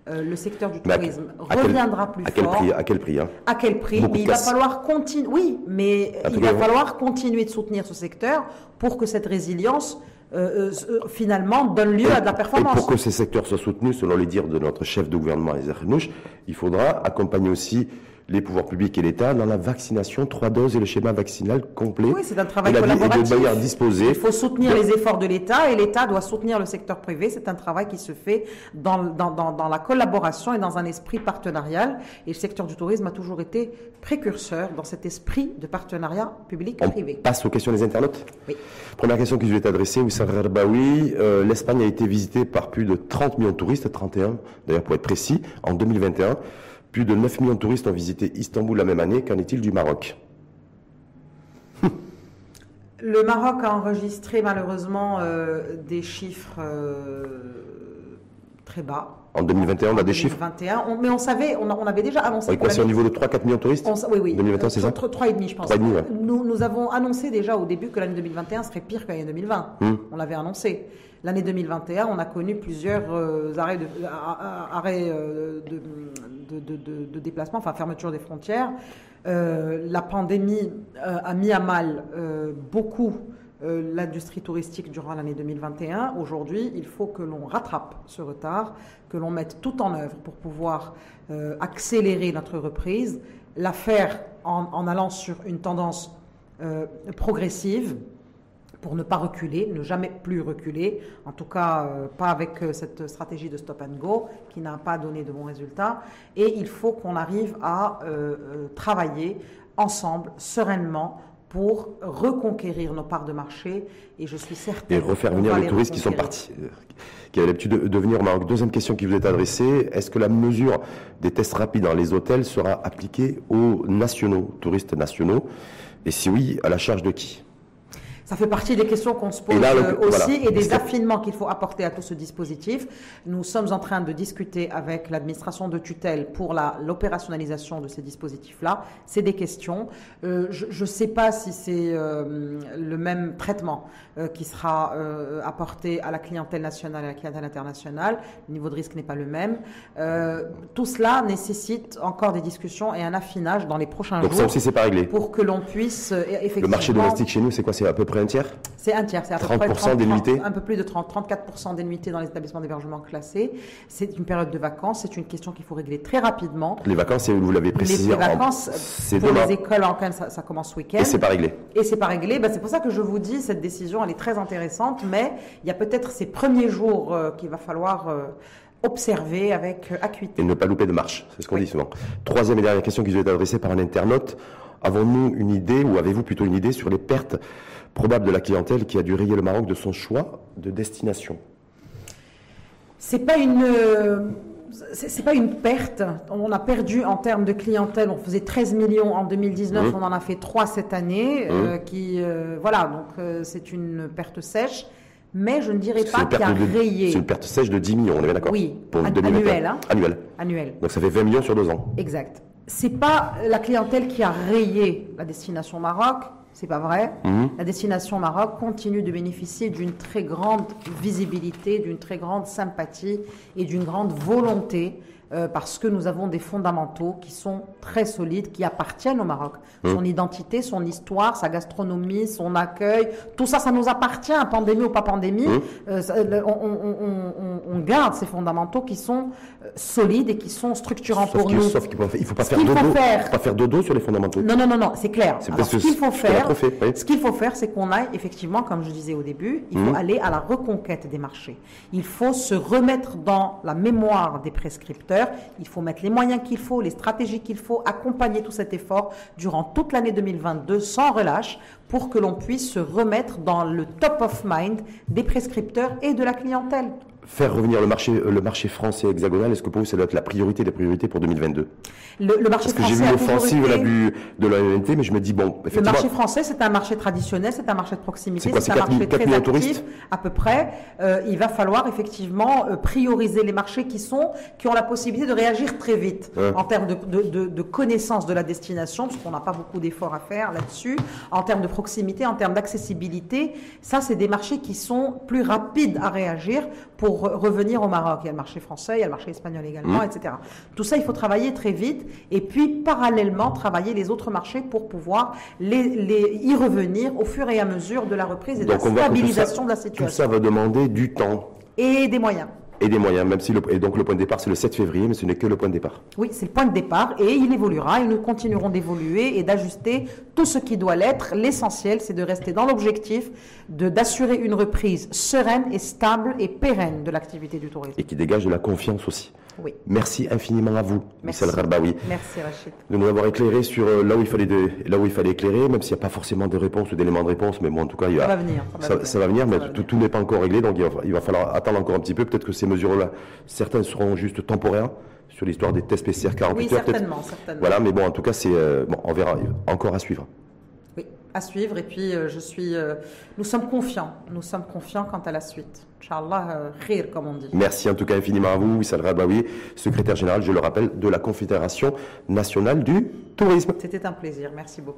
le secteur du tourisme reviendra plus à quel fort. Prix, à quel prix hein? À quel prix? Mais il va falloir continuer. Oui, mais il va falloir continuer de soutenir ce secteur pour que cette résilience euh, euh, finalement donne lieu à de la performance. Et pour que ces secteurs soient soutenus, selon les dires de notre chef de gouvernement, Ezer il faudra accompagner aussi les pouvoirs publics et l'État dans la vaccination, trois doses et le schéma vaccinal complet. Oui, c'est un travail de collaboratif. manière disposée. Il faut soutenir les efforts de l'État et l'État doit soutenir le secteur privé. C'est un travail qui se fait dans, dans, dans, dans la collaboration et dans un esprit partenarial. Et le secteur du tourisme a toujours été précurseur dans cet esprit de partenariat On public-privé. passe aux questions des internautes Oui. Première question qui vous est adressée, Oussar Rerbaoui. Euh, L'Espagne a été visitée par plus de 30 millions de touristes, 31 d'ailleurs pour être précis, en 2021. Plus de 9 millions de touristes ont visité Istanbul la même année. Qu'en est-il du Maroc Le Maroc a enregistré malheureusement euh, des chiffres euh, très bas. En 2021, on a des chiffres 2021, on- mais on savait, on, avait déjà annoncé. Oui, quoi, c'est au niveau de 3-4 millions de touristes On oui, oui. 2021, c'est ça 3,5, je pense. 3,5, ouais. nous, nous avons annoncé déjà au début que l'année 2021 serait pire que l'année 2020. Hmm. On l'avait annoncé. L'année 2021, on a connu plusieurs euh, arrêts, de, arrêts de, de, de- déplacement, enfin fermeture des frontières. Euh, la pandémie euh, a mis à mal euh, beaucoup l'industrie touristique durant l'année 2021. Aujourd'hui, il faut que l'on rattrape ce retard, que l'on mette tout en œuvre pour pouvoir accélérer notre reprise, la faire en, allant sur une tendance progressive pour ne pas reculer, ne jamais plus reculer, en tout cas euh, pas avec euh, cette stratégie de stop and go qui n'a pas donné de bons résultats. Et il faut qu'on arrive à euh, travailler ensemble, sereinement, pour reconquérir nos parts de marché. Et je suis certaine. et refaire venir les les touristes qui sont partis, qui avaient l'habitude de, de venir au Maroc. Deuxième question qui vous est adressée, est-ce que la mesure des tests rapides dans les hôtels sera appliquée aux nationaux, touristes nationaux? Et si oui, à la charge de qui? Ça fait partie des questions qu'on se pose Et là, le- euh, aussi voilà. et des affinements qu'il faut apporter à tout ce dispositif. Nous sommes en train de discuter avec l'administration de tutelle pour l'opérationnalisation de ces dispositifs-là. C'est des questions. Euh, je ne sais pas si c'est euh, le même traitement euh, qui sera euh, apporté à la clientèle nationale et à la clientèle internationale. Le niveau de risque n'est pas le même. Euh, tout cela nécessite encore des discussions et un affinage dans les prochains Donc jours ça aussi, c'est pas réglé. pour que l'on puisse effectivement... Le marché domestique chez nous, c'est quoi? C'est à peu près un tiers? C'est un tiers, c'est à peu 30% près 30, des nuitées Un peu plus de 30, 34% des nuitées dans les établissements d'hébergement classés. C'est une période de vacances, c'est une question qu'il faut régler très rapidement. Les vacances, vous l'avez précisé, les en- vacances, c'est pour demain. les écoles en Cannes, ça, ça commence ce week-end. Et c'est pas réglé. Et c'est pas réglé. Ben, c'est pour ça que je vous dis, cette décision, elle est très intéressante, mais il y a peut-être ces premiers jours euh, qu'il va falloir euh, observer avec euh, acuité. et ne pas louper de marche. C'est ce qu'on dit souvent. Troisième et dernière question qui vous est adressée par un internaute. Avons-nous une idée, ou avez-vous plutôt une idée sur les pertes probables de la clientèle qui a dû rayer le Maroc de son choix de destination C'est pas une. euh, C'est pas une perte. On a perdu en termes de clientèle. On faisait 13 millions en 2019. Mmh. On en a fait 3 cette année. euh, qui, euh, voilà, donc euh, c'est une perte sèche. Mais je ne dirais pas qu'il y a de- rayé C'est une perte sèche de 10 millions, on est bien d'accord Oui, Pour an- 2021. annuelle, hein. Annuelle. annuel. Donc ça fait 20 millions sur deux ans. Exact. C'est pas la clientèle qui a rayé la destination Maroc. C'est pas vrai. Mhm. La destination Maroc continue de bénéficier d'une très grande visibilité, d'une très grande sympathie et d'une grande volonté euh, parce que nous avons des fondamentaux qui sont très solides, qui appartiennent au Maroc. Son identité, son histoire, sa gastronomie, son accueil, tout ça, ça nous appartient, pandémie ou pas pandémie. Mhm. Euh, ça- on, on- on- on- on garde ces fondamentaux qui sont euh, solides et qui sont structurants Sauf pour nous. sauf qu'il faut, il faut pas faire faut dodo. faire- faut pas faire dodo sur les fondamentaux. Non, non, non, non, c'est clair. Alors, ce qu'il faut ce faire, trop fait, oui. ce qu'il faut faire, c'est qu'on aille effectivement, comme je disais au début, il faut Mhm. aller à la reconquête des marchés. Il faut se remettre dans la mémoire des prescripteurs. Il faut mettre les moyens qu'il faut, les stratégies qu'il faut, accompagner tout cet effort durant toute l'année 2022 sans relâche pour que l'on puisse se remettre dans le top of mind des prescripteurs et de la clientèle. Faire revenir le marché, le marché français hexagonal, est-ce que pour vous, ça doit être la priorité des priorités pour 2022 Le, le marché Parce que j'ai français vu l'offensive été- de la NNT, mais je me dis, bon, Le effectivement, marché français, c'est un marché traditionnel, c'est un marché de proximité, C'est quoi, c'est c'est un 4 marché 000 très de actif, touristes à peu près. Euh, il va falloir effectivement euh, prioriser les marchés qui sont, qui ont la possibilité de réagir très vite Ouais. en termes de, de, de- de connaissance de la destination, parce qu'on n'a pas beaucoup d'efforts à faire là-dessus, en termes de proximité, en termes d'accessibilité. Ça, c'est des marchés qui sont plus rapides à réagir pour re- revenir au Maroc. Il y a le marché français, il y a le marché espagnol également, Mmh. etc. Tout ça, il faut travailler très vite et puis parallèlement travailler les autres marchés pour pouvoir les, les- y revenir au fur et à mesure de la reprise et de donc la tout ça, stabilisation de la tout situation. ça va demander du temps. Et des moyens. Et des moyens, même si le, et donc le point de départ c'est le 7 février, mais ce n'est que le point de départ. Oui, c'est le point de départ et il évoluera et nous continuerons d'évoluer et d'ajuster tout ce qui doit l'être. L'essentiel, c'est de rester dans l'objectif de d'assurer une reprise sereine et stable et pérenne de l'activité du tourisme. Et qui dégage de la confiance aussi. Oui. Merci infiniment à vous, Merci. Michel Merci Rachid. de nous avoir éclairé sur euh, là où il fallait, de- là où il fallait éclairer, même s'il n'y a pas forcément de réponse ou d'éléments de réponse, mais bon, en tout cas, il y a, Ça va venir, ça va ça, venir. ça va venir, Ça mais va tout, n'est pas encore réglé, donc il va, il va falloir attendre encore un petit peu. Peut-être que ces mesures-là, certaines seront juste temporaires sur l'histoire des tests PCR 48 Oui, heures. certainement, certainement. Voilà, mais bon, en tout cas, c'est euh, bon, on verra, encore à suivre. Oui, à suivre. Et puis, euh, je suis, euh, nous sommes confiants. Nous sommes confiants quant à la suite. Inch'Allah, euh, khir, comme on dit. Merci en tout cas infiniment à vous, Wissal Rabaoui, secrétaire général, je le rappelle, de la Confédération nationale du tourisme. C'était un plaisir. Merci beaucoup.